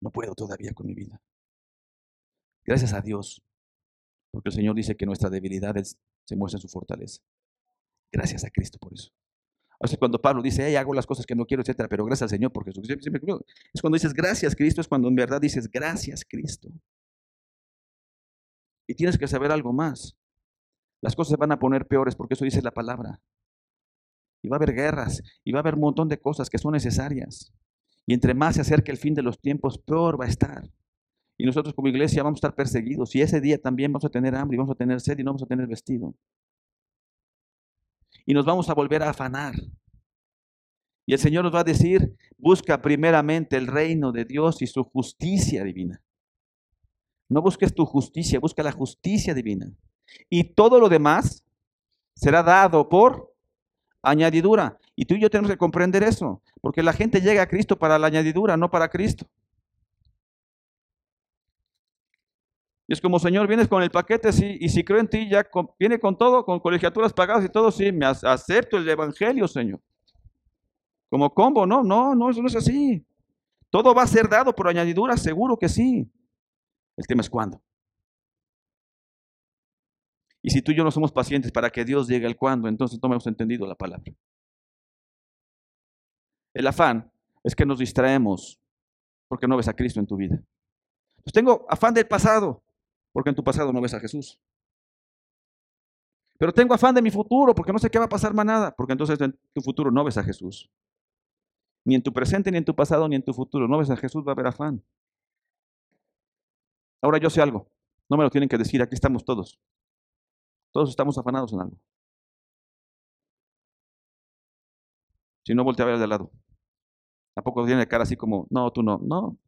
No puedo todavía con mi vida. Gracias a Dios, porque el Señor dice que nuestra debilidad se muestra en su fortaleza. Gracias a Cristo por eso. O sea, cuando Pablo dice, hey, hago las cosas que no quiero, etcétera, pero gracias al Señor porque Es cuando dices gracias Cristo, es cuando en verdad dices gracias Cristo. Y tienes que saber algo más. Las cosas se van a poner peores porque eso dice la palabra. Y va a haber guerras, y va a haber un montón de cosas que son necesarias. Y entre más se acerque el fin de los tiempos, peor va a estar. Y nosotros como iglesia vamos a estar perseguidos. Y ese día también vamos a tener hambre, y vamos a tener sed y no vamos a tener vestido y nos vamos a volver a afanar. Y el Señor nos va a decir, busca primeramente el reino de Dios y su justicia divina. No busques tu justicia, busca la justicia divina. Y todo lo demás será dado por añadidura. Y tú y yo tenemos que comprender eso, porque la gente llega a Cristo para la añadidura, no para Cristo. Y es como, Señor, vienes con el paquete, sí, y si creo en ti, ya viene con todo, con colegiaturas pagadas y todo, sí, me acepto el Evangelio, Señor. Como combo, no, no, no, eso no es así. Todo va a ser dado por añadidura, seguro que sí. El tema es cuándo. Y si tú y yo no somos pacientes para que Dios llegue al cuándo, entonces no hemos entendido la palabra. El afán es que nos distraemos porque no ves a Cristo en tu vida. Pues tengo afán del pasado, porque en tu pasado no ves a Jesús. Pero tengo afán de mi futuro, porque no sé qué va a pasar más nada, porque entonces en tu futuro no ves a Jesús. Ni en tu presente, ni en tu pasado, ni en tu futuro. No ves a Jesús, va a haber afán. Ahora yo sé algo. No me lo tienen que decir, aquí estamos todos. Todos estamos afanados en algo. Si no, voltea a ver de lado. Tampoco tiene cara así como, no, tú no. No.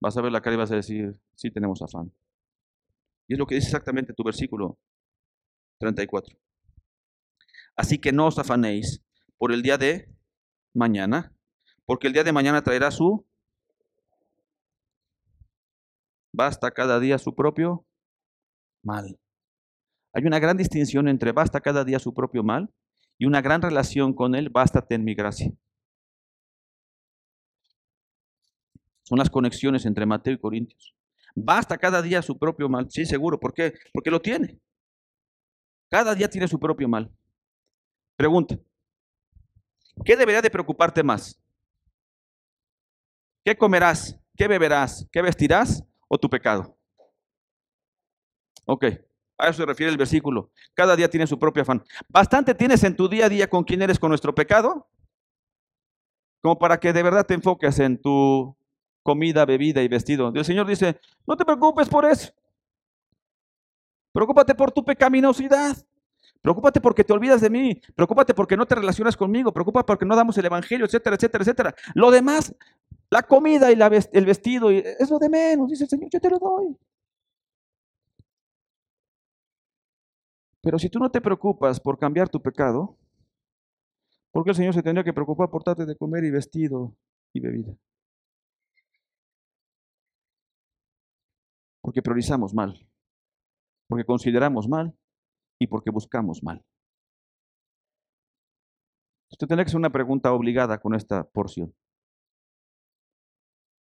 Vas a ver la cara y vas a decir, sí tenemos afán. Y es lo que dice exactamente tu versículo 34. Así que no os afanéis por el día de mañana, porque el día de mañana traerá su... Basta cada día su propio mal. Hay una gran distinción entre basta cada día su propio mal y una gran relación con él, bástate en mi gracia. Son las conexiones entre Mateo y Corintios. Basta cada día su propio mal. Sí, seguro. ¿Por qué? Porque lo tiene. Cada día tiene su propio mal. Pregunta. ¿Qué debería de preocuparte más? ¿Qué comerás? ¿Qué beberás? ¿Qué vestirás? ¿O tu pecado? Ok, a eso se refiere el versículo. Cada día tiene su propio afán. ¿Bastante tienes en tu día a día con quién eres con nuestro pecado? Como para que de verdad te enfoques en tu comida, bebida y vestido. El Señor dice, no te preocupes por eso. Preocúpate por tu pecaminosidad. Preocúpate porque te olvidas de mí. Preocúpate porque no te relacionas conmigo. Preocúpate porque no damos el evangelio, etcétera, etcétera, etcétera. Lo demás, la comida y el vestido, es lo de menos. Dice el Señor, yo te lo doy. Pero si tú no te preocupas por cambiar tu pecado, ¿por qué el Señor se tendría que preocupar por darte de comer y vestido y bebida? Porque priorizamos mal, porque consideramos mal y porque buscamos mal. Usted tendría que hacer una pregunta obligada con esta porción.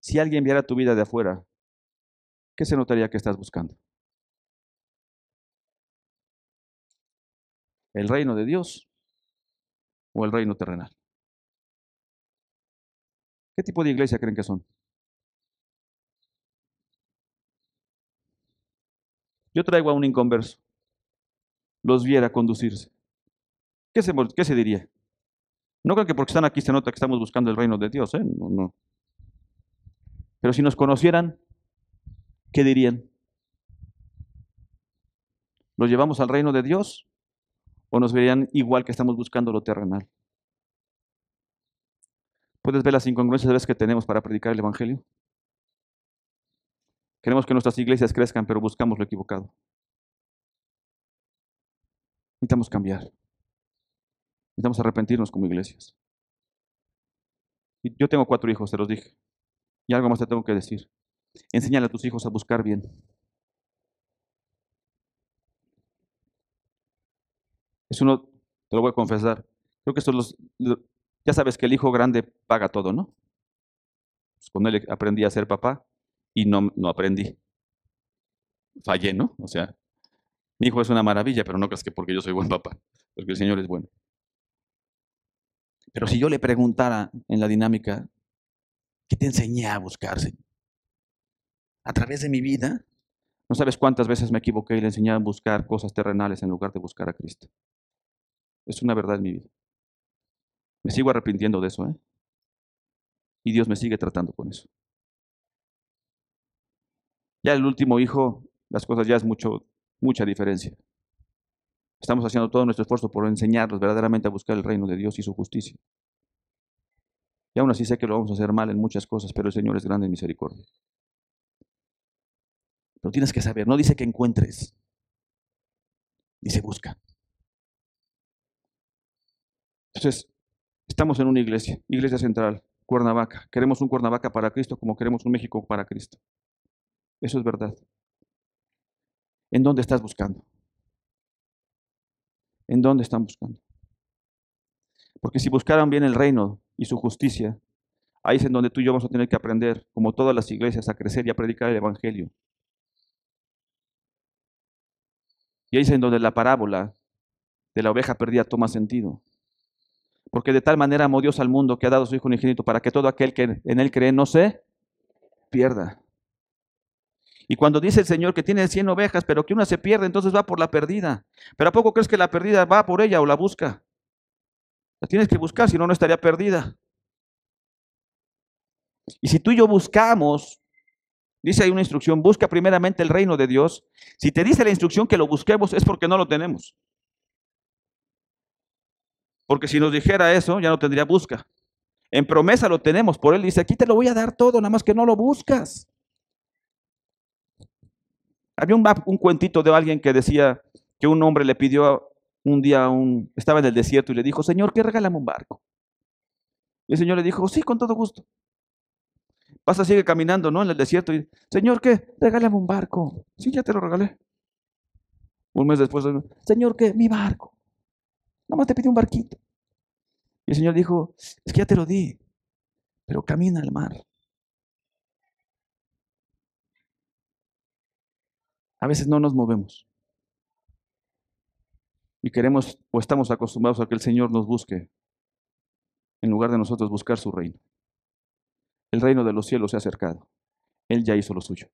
Si alguien viera tu vida de afuera, ¿qué se notaría que estás buscando? ¿El reino de Dios o el reino terrenal? ¿Qué tipo de iglesia creen que son? Yo traigo a un inconverso. Los viera conducirse. ¿Qué se, diría? No creo que porque están aquí se nota que estamos buscando el reino de Dios, ¿eh? No. Pero si nos conocieran, ¿qué dirían? ¿Los llevamos al reino de Dios o nos verían igual que estamos buscando lo terrenal. ¿Puedes ver las incongruencias que tenemos para predicar el Evangelio? Queremos que nuestras iglesias crezcan, pero buscamos lo equivocado. Necesitamos cambiar. Necesitamos arrepentirnos como iglesias. yo tengo cuatro hijos, te los dije. Y algo más te tengo que decir. Enséñale a tus hijos a buscar bien. Es uno, te lo voy a confesar. Creo que esto los, ya sabes que el hijo grande paga todo, ¿no? Pues con él aprendí a ser papá y no, no aprendí. Fallé, ¿no? O sea, mi hijo es una maravilla, pero no creas que porque yo soy buen papá, porque el Señor es bueno. Pero si yo le preguntara en la dinámica, ¿qué te enseñé a buscarse? A través de mi vida, no sabes cuántas veces me equivoqué y le enseñé a buscar cosas terrenales en lugar de buscar a Cristo. Es una verdad en mi vida. Me sigo arrepintiendo de eso, ¿eh? Y Dios me sigue tratando con eso. Ya el último hijo, las cosas ya es mucho, mucha diferencia. Estamos haciendo todo nuestro esfuerzo por enseñarlos verdaderamente a buscar el reino de Dios y su justicia. Y aún así sé que lo vamos a hacer mal en muchas cosas, pero el Señor es grande en misericordia. Pero tienes que saber, no dice que encuentres, dice busca. Entonces, estamos en una iglesia, iglesia central, Cuernavaca. Queremos un Cuernavaca para Cristo como queremos un México para Cristo. Eso es verdad. ¿En dónde estás buscando? ¿En dónde están buscando? Porque si buscaran bien el reino y su justicia, ahí es en donde tú y yo vamos a tener que aprender, como todas las iglesias, a crecer y a predicar el Evangelio. Y ahí es en donde la parábola de la oveja perdida toma sentido. Porque de tal manera amó Dios al mundo que ha dado a su Hijo unigénito para que todo aquel que en él cree no se pierda. Y cuando dice el Señor que tiene 100 ovejas, pero que una se pierde, entonces va por la perdida. Pero ¿a poco crees que la perdida va por ella o la busca? La tienes que buscar, si no, no estaría perdida. Y si tú y yo buscamos, dice ahí una instrucción, busca primeramente el reino de Dios. Si te dice la instrucción que lo busquemos, es porque no lo tenemos. Porque si nos dijera eso, ya no tendría busca. En promesa lo tenemos, por él dice, aquí te lo voy a dar todo, nada más que no lo buscas. Había un, cuentito de alguien que decía que un hombre le pidió un día, un, estaba en el desierto y le dijo, Señor, ¿qué regálame un barco? Y el Señor le dijo, sí, con todo gusto. Pasa, sigue caminando, ¿no? En el desierto y, Señor, ¿qué? Regálame un barco. Sí, ya te lo regalé. Un mes después, Señor, ¿qué? Mi barco. Nada más te pide un barquito. Y el Señor dijo, es que ya te lo di, pero camina al mar. A veces no nos movemos. Y queremos o estamos acostumbrados a que el Señor nos busque en lugar de nosotros buscar su reino. El reino de los cielos se ha acercado. Él ya hizo lo suyo.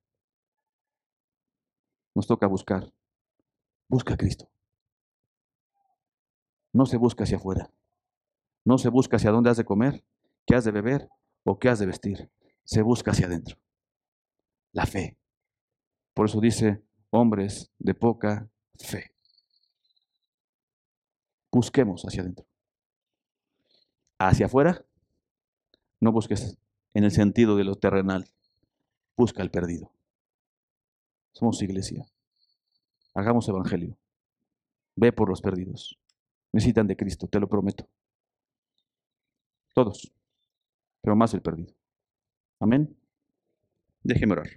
Nos toca buscar. Busca a Cristo. No se busca hacia afuera. No se busca hacia dónde has de comer, qué has de beber o qué has de vestir. Se busca hacia adentro. La fe. Por eso dice, hombres de poca fe. Busquemos hacia adentro. Hacia afuera, no busques en el sentido de lo terrenal. Busca el perdido. Somos iglesia. Hagamos evangelio. Ve por los perdidos necesitan de Cristo, te lo prometo. Todos, pero más el perdido. Amén. Déjeme orar.